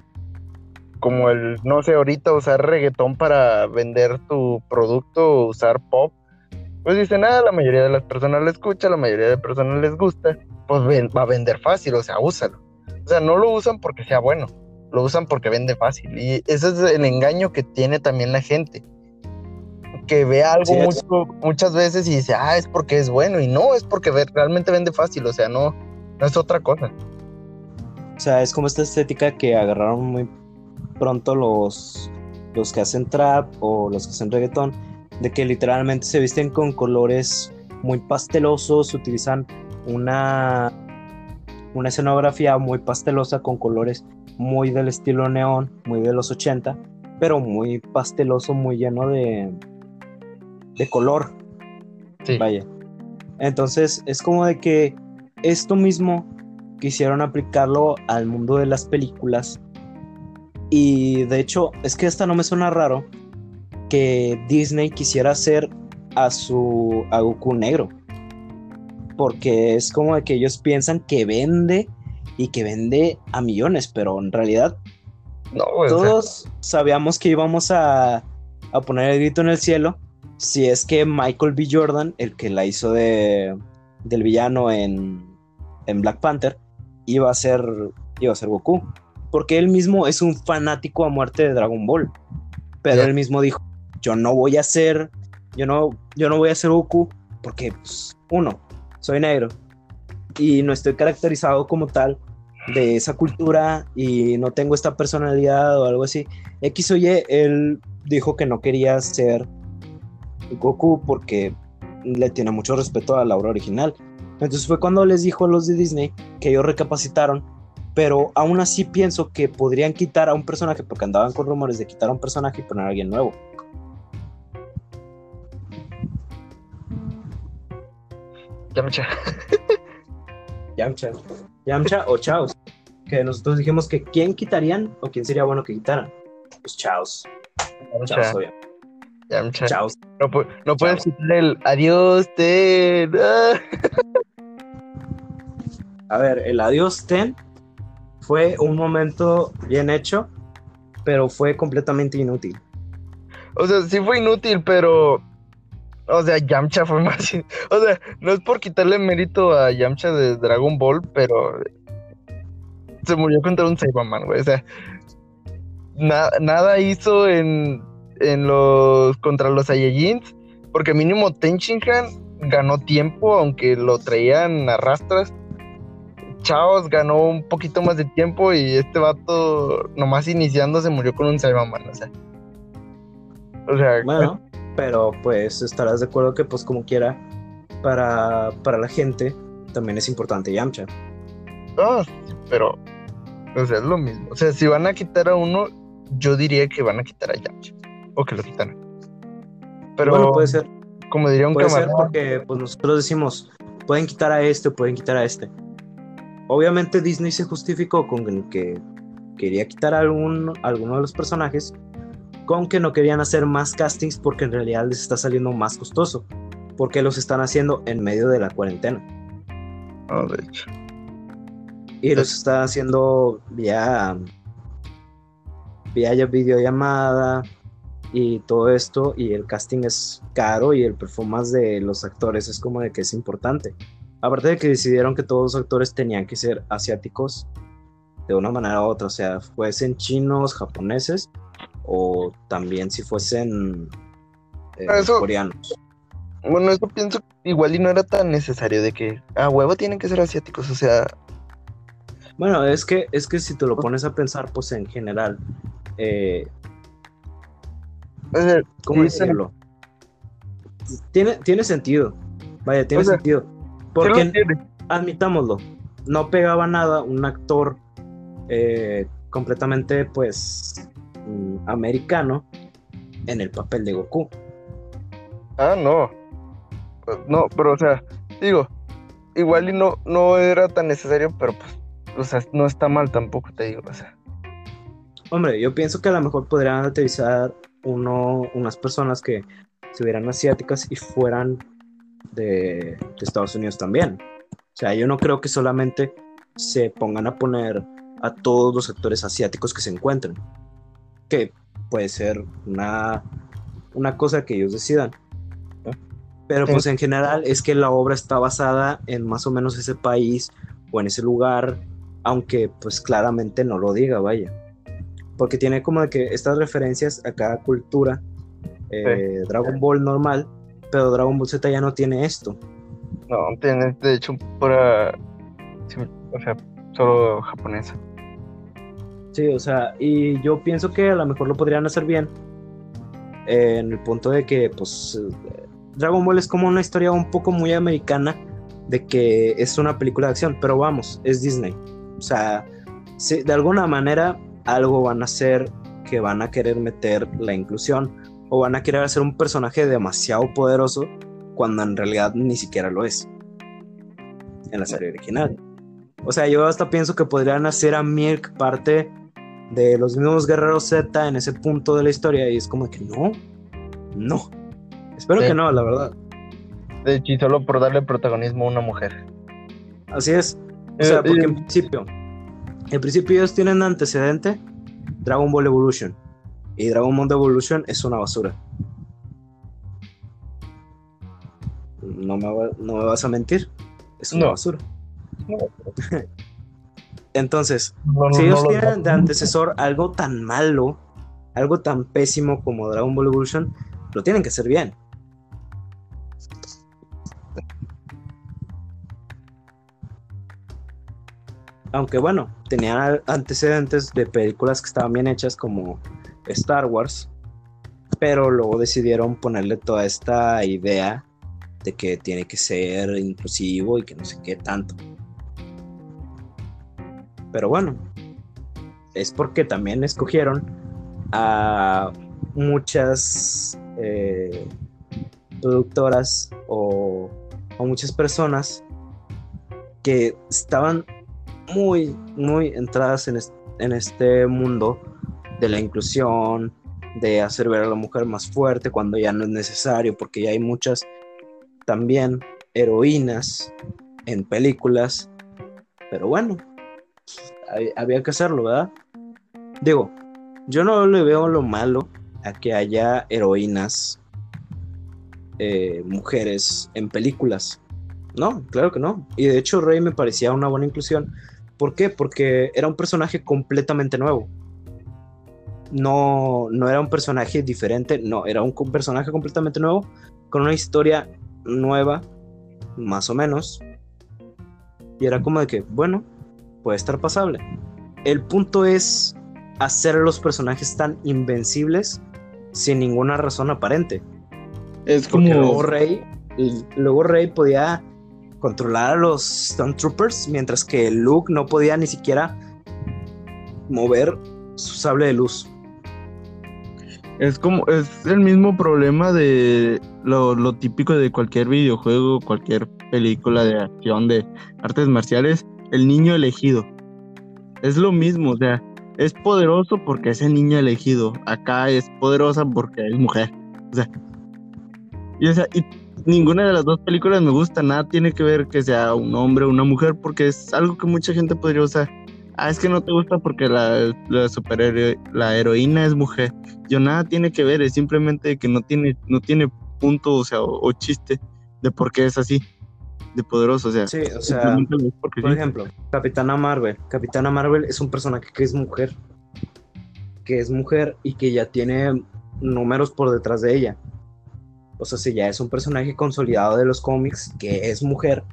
como el, no sé, ahorita usar reggaetón para vender tu producto, usar pop, pues dicen, ah, la mayoría de las personas le escucha, la mayoría de personas les gusta, pues va a vender fácil, o sea, úsalo. O sea, no lo usan porque sea bueno, lo usan porque vende fácil, y ese es el engaño que tiene también la gente que ve algo mucho, muchas veces y dice, ah, es porque es bueno, y no, es porque realmente vende fácil, o sea, no, no es otra cosa. O sea, es como esta estética que agarraron muy pronto los, los que hacen trap o los que hacen reggaetón, de que literalmente se visten con colores muy pastelosos, utilizan una, una escenografía muy pastelosa con colores muy del estilo neón, muy de los 80, pero muy pasteloso, muy lleno de, de color. Sí. Vaya. Entonces es como de que esto mismo quisieron aplicarlo al mundo de las películas. Y de hecho, es que hasta no me suena raro que Disney quisiera hacer a su a Goku negro. Porque es como de que ellos piensan que vende y que vende a millones, pero en realidad No, güey, o sea, todos sabíamos que íbamos a, a poner el grito en el cielo si es que Michael B. Jordan, el que la hizo de, del villano en, en Black Panther, iba a ser iba a ser Goku. Porque él mismo es un fanático a muerte de Dragon Ball. Pero él mismo dijo, yo no voy a ser, yo no, yo no voy a ser Goku porque, pues, uno, soy negro y no estoy caracterizado como tal de esa cultura y no tengo esta personalidad o algo así. X o Y, él dijo que no quería ser Goku porque le tiene mucho respeto a la obra original. Entonces fue cuando les dijo a los de Disney que ellos recapacitaron, pero aún así pienso que podrían quitar a un personaje porque andaban con rumores de quitar a un personaje y poner a alguien nuevo. Yamcha. Yamcha. Yamcha o Chaos. Que nosotros dijimos que quién quitarían o quién sería bueno que quitaran. Pues Chaos. Chaos, obviamente. Yamcha. Chaos. No, no puedes Chao. quitarle el adiós, te. ah. A ver, el adiós Ten fue un momento bien hecho, pero fue completamente inútil. O sea, sí fue inútil, pero. O sea, Yamcha fue más. O sea, no es por quitarle mérito a Yamcha de Dragon Ball, pero. Se murió contra un Saibaman, güey. O sea. na- nada hizo en. En los. Contra los Saiyajins. Porque mínimo Tenshinhan ganó tiempo, aunque lo traían a rastras. Chaos ganó un poquito más de tiempo y este vato, nomás iniciando, se murió con un Saibaman, o sea. O sea, Bueno, pero pues estarás de acuerdo que pues como quiera, para, para la gente también es importante Yamcha. Ah, pero, o sea, es lo mismo. O sea, si van a quitar a uno, yo diría que van a quitar a Yamcha. O que lo quitaran. Pero, bueno, puede ser, como diría un puede ser porque pues nosotros decimos, pueden quitar a este o pueden quitar a este. Obviamente Disney se justificó con que quería quitar a algún, alguno de los personajes, con que no querían hacer más castings porque en realidad les está saliendo más costoso, porque los están haciendo en medio de la cuarentena. no, de hecho. Y los están haciendo vía, vía videollamada y todo esto. Y el casting es caro y el performance de los actores es como de que es importante. Aparte de que decidieron que todos los actores tenían que ser asiáticos de una manera u otra. O sea, fuesen chinos, japoneses o también si fuesen eh, Ah, eso- coreanos. Bueno, eso pienso igual y no era tan necesario de que a huevo tienen que ser asiáticos, o sea, Bueno, es que, es que si te lo pones a pensar, pues en general, eh, ¿cómo decirlo? Tiene, tiene sentido. Vaya, tiene O sea, sentido. Porque, admitámoslo, no pegaba nada un actor eh, completamente, pues, mm, americano en el papel de Goku. Ah, no. No, pero o sea, digo, igual y no, no era tan necesario, pero pues, o sea, no está mal tampoco, te digo, o sea. Hombre, yo pienso que a lo mejor podrían utilizar uno, unas personas que se vieran asiáticas y fueran de, de Estados Unidos también. O sea, yo no creo que solamente se pongan a poner a todos los actores asiáticos que se encuentren. Que puede ser una, una cosa que ellos decidan. ¿no? Pero pues en general es que la obra está basada en más o menos ese país o en ese lugar, aunque pues claramente no lo diga, vaya porque tiene como de que estas referencias a cada cultura. eh, Dragon Ball normal, pero Dragon Ball Z ya no tiene esto. No, tiene de hecho pura, o sea, solo japonesa. Sí, o sea, y yo pienso que a lo mejor lo podrían hacer bien. eh, en el punto de que, pues, eh, Dragon Ball es como una historia un poco muy americana, de que es una película de acción, pero vamos, es Disney. O sea, de alguna manera algo van a hacer que van a querer meter la inclusión o van a querer hacer un personaje demasiado poderoso cuando en realidad ni siquiera lo es en la serie original. O sea, yo hasta pienso que podrían hacer a Mirk parte de los mismos guerreros Z en ese punto de la historia y es como que no, no. Espero que no, la verdad. De hecho, solo por darle protagonismo a una mujer. Así es. O sea, eh, porque en principio, en principio ellos tienen antecedente Dragon Ball Evolution. Y Dragon Ball Evolution es una basura. No me, no me vas a mentir. Es una basura. Entonces, si ellos tienen de antecesor algo tan malo, algo tan pésimo como Dragon Ball Evolution, lo tienen que hacer bien. Aunque bueno, tenían antecedentes de películas que estaban bien hechas como Star Wars, pero luego decidieron ponerle toda esta idea de que tiene que ser inclusivo y que no sé qué tanto. Pero bueno, es porque también escogieron a muchas eh, productoras o, muchas personas que estaban muy, muy entradas en, en este mundo de la inclusión, de hacer ver a la mujer más fuerte cuando ya no es necesario, porque ya hay muchas también heroínas en películas. Pero bueno, había que hacerlo, ¿verdad? Digo, yo no le veo lo malo a que haya heroínas, eh, mujeres en películas. No, claro que no. Y de hecho Rey me parecía una buena inclusión. ¿Por qué? Porque era un personaje completamente nuevo. No, no era un personaje diferente, no, era un personaje completamente nuevo, con una historia nueva, más o menos. Y era como de que, bueno, puede estar pasable. El punto es hacer a los personajes tan invencibles sin ninguna razón aparente. Es como luego Rey, luego Rey podía controlar a los Stormtroopers mientras que Luke no podía ni siquiera mover su sable de luz. Es como, es el mismo problema de lo, lo, típico de cualquier videojuego, cualquier película de acción de artes marciales, el niño elegido. Es lo mismo, o sea, es poderoso porque es el niño elegido. Acá es poderosa porque es mujer. O sea, y, o sea, y ninguna de las dos películas me gusta, nada tiene que ver que sea un hombre o una mujer, porque es algo que mucha gente podría usar ah, es que no te gusta porque la, la superhéroe, la heroína es mujer. Yo nada tiene que ver, es simplemente que no tiene, no tiene punto, o sea, o, chiste de por qué es así, de poderoso, o sea. Sí, o sea, por ejemplo, Capitana Marvel. Capitana Marvel es un personaje que es mujer, que es mujer y que ya tiene números por detrás de ella. O sea, si ya es un personaje consolidado de los cómics que es mujer,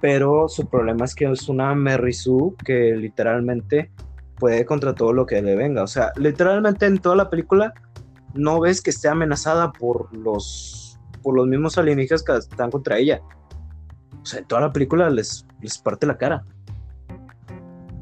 pero su problema es que es una Mary Sue que literalmente puede contra todo lo que le venga. O sea, literalmente en toda la película no ves que esté amenazada por los, por los mismos alienígenas que están contra ella. O sea, en toda la película les, les parte la cara.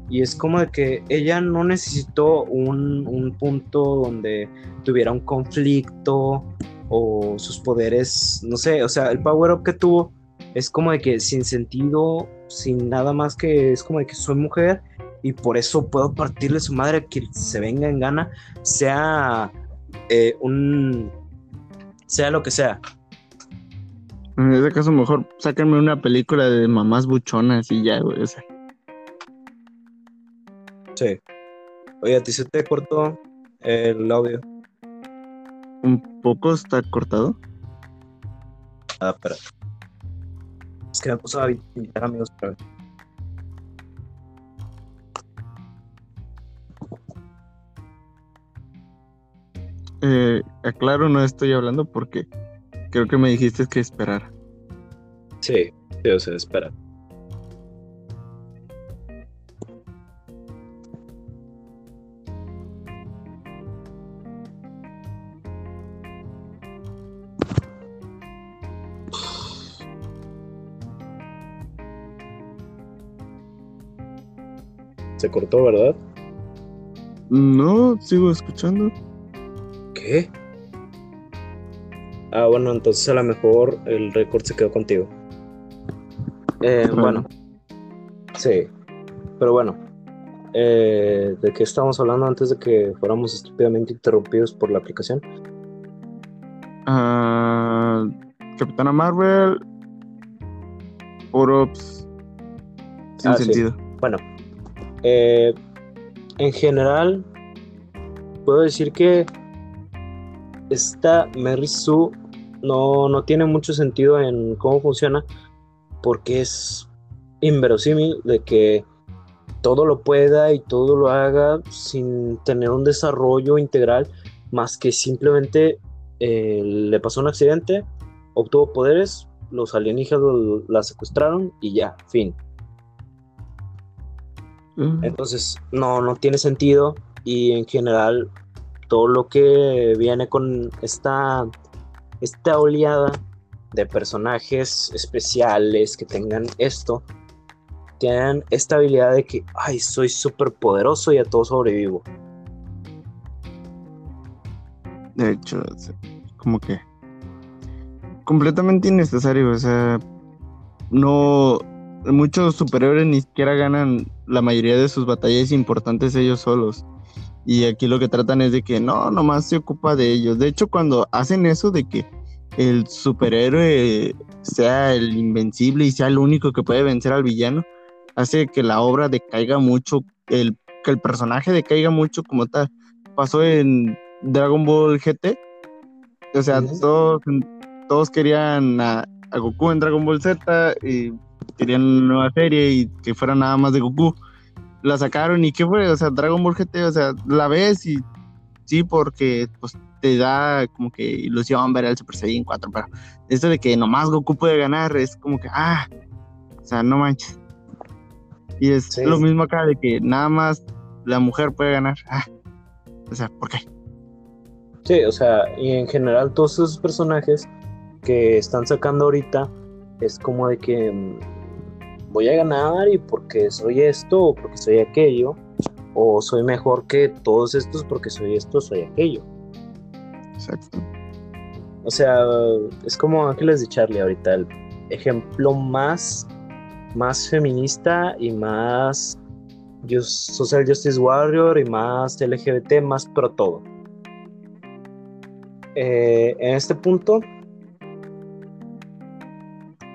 Y es como de que ella no necesitó un, un punto donde tuviera un conflicto o sus poderes, no sé, o sea, el power up que tuvo es como de que sin sentido, sin nada más que es como de que soy mujer y por eso puedo partirle su madre que se venga en gana, sea eh, un. sea lo que sea. En ese caso, mejor sáquenme una película de mamás buchonas y ya, güey. Sí. Oye, ¿a ti se te cortó el audio? ¿Un poco está cortado? Ah, espera. Es que me puso a invitar amigos para ver. Eh, aclaro, no estoy hablando porque creo que me dijiste que esperar. Sí, sí, o sea, espera. Se cortó, ¿verdad? No, sigo escuchando. ¿Qué? Ah, bueno, entonces a lo mejor el récord se quedó contigo. Eh, bueno, sí. Pero bueno, eh, ¿de qué estábamos hablando antes de que fuéramos estúpidamente interrumpidos por la aplicación? Ah, Capitana Marvel. Orops. Sin Ah, sí. sentido. Bueno, eh, en general, puedo decir que esta Mary Sue no, no tiene mucho sentido en cómo funciona, porque es inverosímil de que todo lo pueda y todo lo haga sin tener un desarrollo integral, más que simplemente eh, le pasó un accidente, obtuvo poderes, los alienígenas la secuestraron y ya, fin. Mm. Entonces, no, no tiene sentido. Y en general, todo lo que viene con esta, esta oleada de personajes especiales que tengan esto, tienen esta habilidad de que, ay, soy súper poderoso y a todo sobrevivo. De hecho, como que completamente innecesario. O sea, no. Muchos superhéroes ni siquiera ganan la mayoría de sus batallas importantes ellos solos. Y aquí lo que tratan es de que no, nomás se ocupa de ellos. De hecho, cuando hacen eso de que el superhéroe sea el invencible y sea el único que puede vencer al villano, hace que la obra decaiga mucho, el, que el personaje decaiga mucho como tal. Pasó en Dragon Ball GT. O sea, todos, todos querían a, a Goku en Dragon Ball Z y querían una nueva serie y que fuera nada más de Goku. La sacaron y ¿qué fue? O sea, Dragon Ball GT, o sea, la ves y sí, porque pues te da como que ilusión ver al Super Saiyan 4, pero esto de que nomás Goku puede ganar es como que, ah, o sea, no manches. Y es Sí. lo mismo acá de que nada más la mujer puede ganar. Ah, o sea, ¿por qué? Sí, o sea, y en general todos esos personajes que están sacando ahorita es como de que mm, voy a ganar y porque soy esto o porque soy aquello, o soy mejor que todos estos porque soy esto, soy aquello. Exacto. O sea, es como Ángeles de Charlie ahorita, el ejemplo más, más feminista y más just- social justice warrior y más LGBT, más pro todo. Eh, en este punto,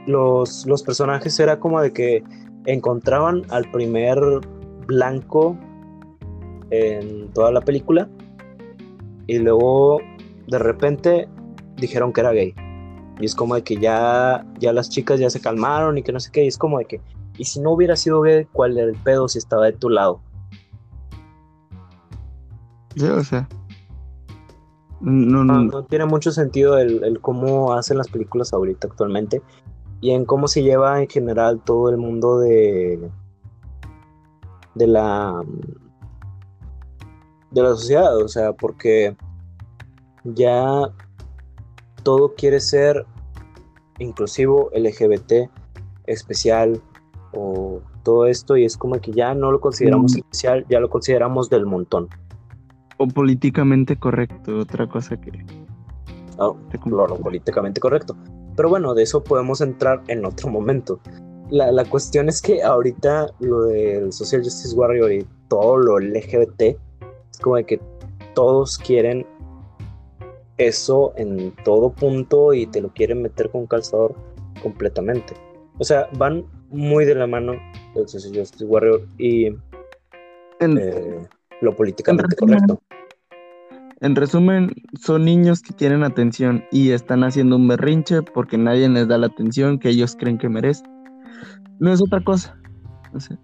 los, los personajes era como de que encontraban al primer blanco en toda la película y luego de repente dijeron que era gay. Y es como de que ya, ya las chicas ya se calmaron y que no sé qué. Y es como de que, y si no hubiera sido gay, ¿cuál era el pedo si estaba de tu lado? Sí, o sea. No, No, no, no tiene mucho sentido el, el cómo hacen las películas ahorita actualmente y en cómo se lleva en general todo el mundo de de la de la sociedad, o sea, porque ya todo quiere ser inclusivo, LGBT, especial o todo esto y es como que ya no lo consideramos Mm. especial, ya lo consideramos del montón. o políticamente correcto, otra cosa que te lo, lo políticamente correcto. Pero bueno, de eso podemos entrar en otro momento. La, la cuestión es que ahorita lo del Social Justice Warrior y todo lo LGBT es como de que todos quieren eso en todo punto y te lo quieren meter con calzador completamente. O sea, van muy de la mano el Social Justice Warrior y eh, lo políticamente correcto. En resumen, son niños que quieren atención y están haciendo un berrinche porque nadie les da la atención que ellos creen que merecen. No es otra cosa. O sea,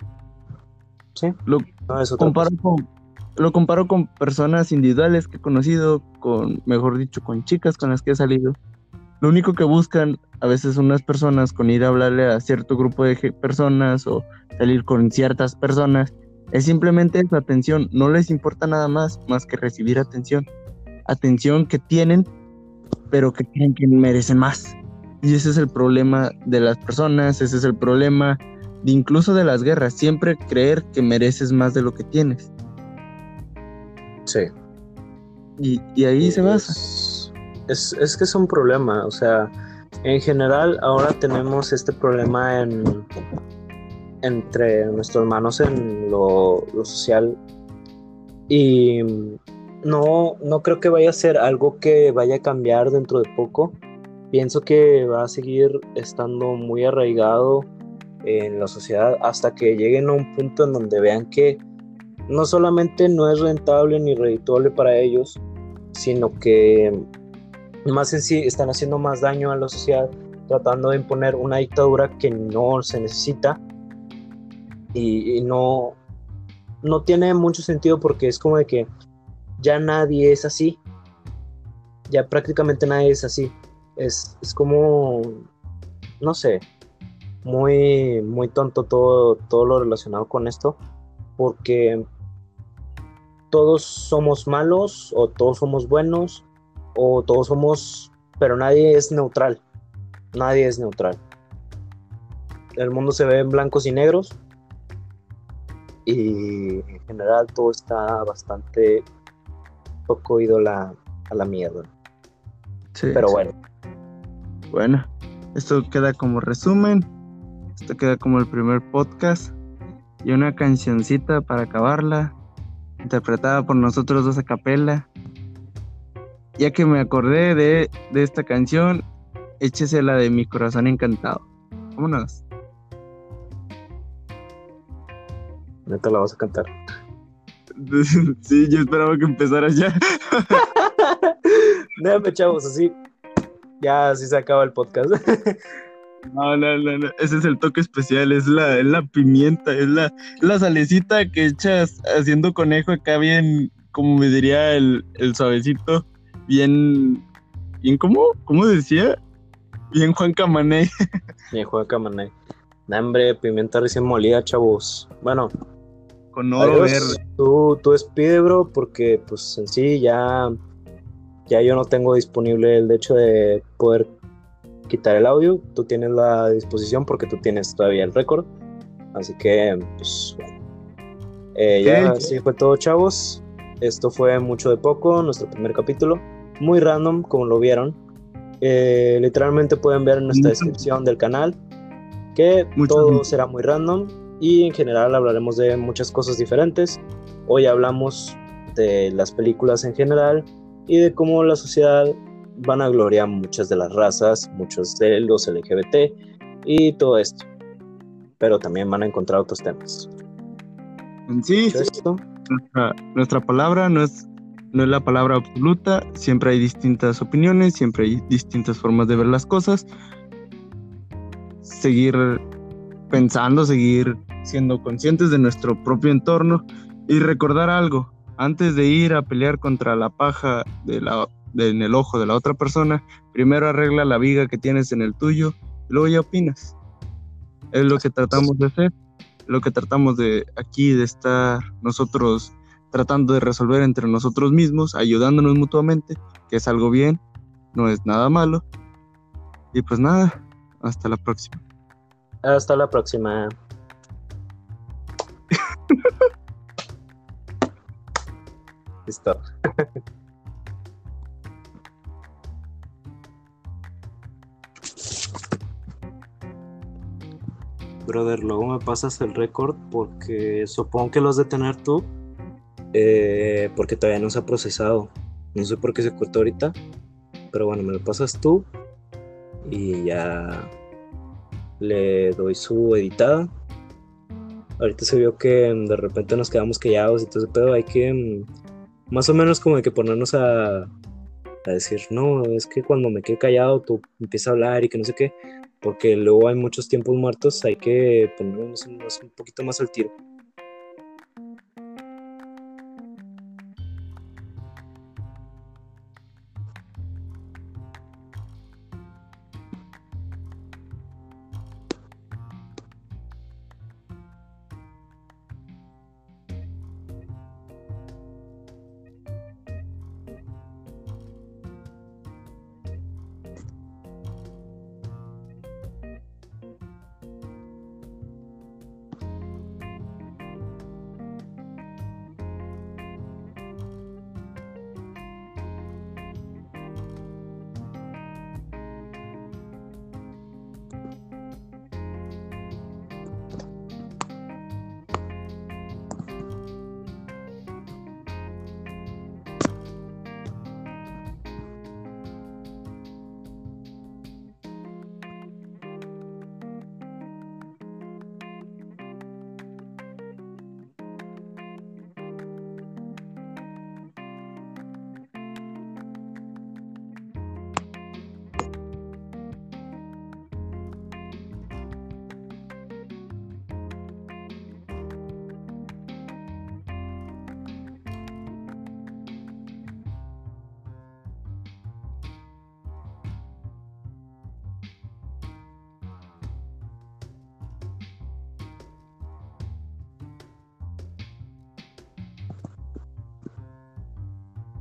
Sí, lo no es otra comparo con, lo comparo con personas individuales que he conocido, con, mejor dicho, con chicas con las que he salido. Lo único que buscan a veces unas personas con ir a hablarle a cierto grupo de personas o salir con ciertas personas es simplemente esa atención. No les importa nada más más que recibir atención. Atención que tienen, pero que creen que merecen más. Y ese es el problema de las personas, ese es el problema incluso de las guerras, siempre creer que mereces más de lo que tienes. Sí. Y, ahí se basa. Es, es, que es un problema, o sea, en general ahora tenemos este problema en, entre nuestras manos en lo, social y no, no creo que vaya a ser algo que vaya a cambiar dentro de poco. Pienso que va a seguir estando muy arraigado en la sociedad hasta que lleguen a un punto en donde vean que no solamente no es rentable ni redituable para ellos, sino que más en sí están haciendo más daño a la sociedad tratando de imponer una dictadura que no se necesita y, no, no tiene mucho sentido porque es como de que ya nadie es así. Ya prácticamente nadie es así. Es, como, no sé, muy, muy tonto todo, todo lo relacionado con esto. Porque todos somos malos o todos somos buenos o todos somos, pero nadie es neutral. Nadie es neutral. El mundo se ve en blancos y negros y en general todo está bastante poco ido la, a la mierda. Pero bueno. Bueno, esto queda como resumen. Esto queda como el primer podcast. Y una cancioncita para acabarla. Interpretada por nosotros dos a capela. Ya que me acordé de, de esta canción, échese la de mi corazón encantado. Vámonos. Neta la vas a cantar. Sí, yo esperaba que empezaras ya. Déjame, chavos, así. Ya así se acaba el podcast. No, no, no, Ese es el toque especial, es la, la pimienta, es la, la salecita que echas haciendo conejo acá bien, como me diría el, suavecito, bien, bien, ¿cómo? ¿Cómo decía? Bien Juan Camané. Bien Juan Camané. Hambre, pimienta recién molida, chavos. Bueno, con oro verde. Tú, tú despide, bro, porque pues en sí ya, ya yo no tengo disponible el hecho de poder quitar el audio. Tú tienes la disposición porque tú tienes todavía el récord. Así que, pues. Eh, ya así fue todo, chavos. Esto fue mucho de poco, nuestro primer capítulo. Muy random, como lo vieron. Eh, literalmente pueden ver en nuestra descripción del canal que todo será muy random y en general hablaremos de muchas cosas diferentes. Hoy hablamos de las películas en general y de cómo la sociedad van a gloriar muchas de las razas, muchos de los LGBT y todo esto. Pero también van a encontrar otros temas. Sí, Nuestra, nuestra, palabra no es, no es la palabra absoluta, siempre hay distintas opiniones, siempre hay distintas formas de ver las cosas. Seguir pensando, seguir siendo conscientes de nuestro propio entorno y recordar algo. Antes de ir a pelear contra la paja de la, en el ojo de la otra persona, primero arregla la viga que tienes en el tuyo y luego ya opinas. Es lo que tratamos de hacer, lo que tratamos de aquí, de estar nosotros tratando de resolver entre nosotros mismos, ayudándonos mutuamente, que es algo bien, no es nada malo. Y pues nada, hasta la próxima. Hasta la próxima. Listo. Brother, luego me pasas el récord porque supongo que lo has de tener tú. Eh, porque todavía no se ha procesado. No sé por qué se cortó ahorita. Pero bueno, me lo pasas tú. Y ya le doy su editada. Ahorita se vio que mm, de repente nos quedamos callados y todo ese pedo, hay que mm, más o menos como de que ponernos a, a decir, no, es que cuando me quede callado tú empiezas a hablar y que no sé qué, porque luego hay muchos tiempos muertos, hay que ponernos un poquito más al tiro.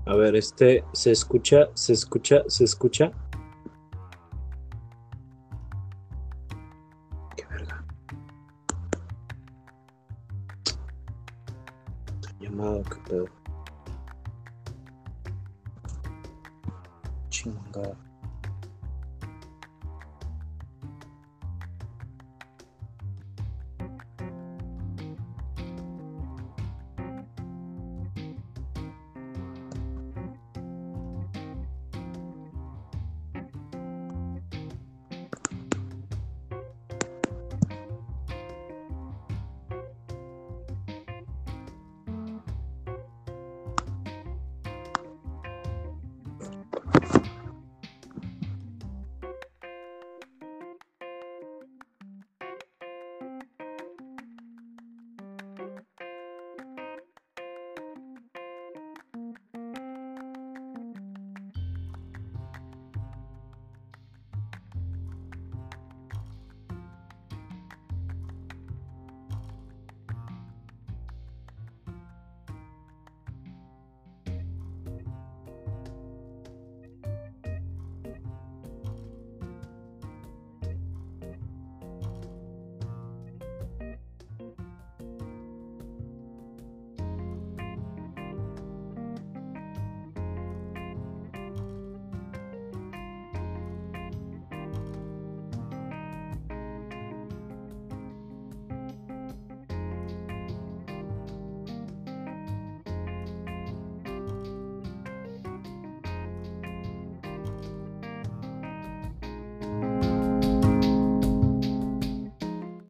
A ver, este se escucha, se escucha, se escucha.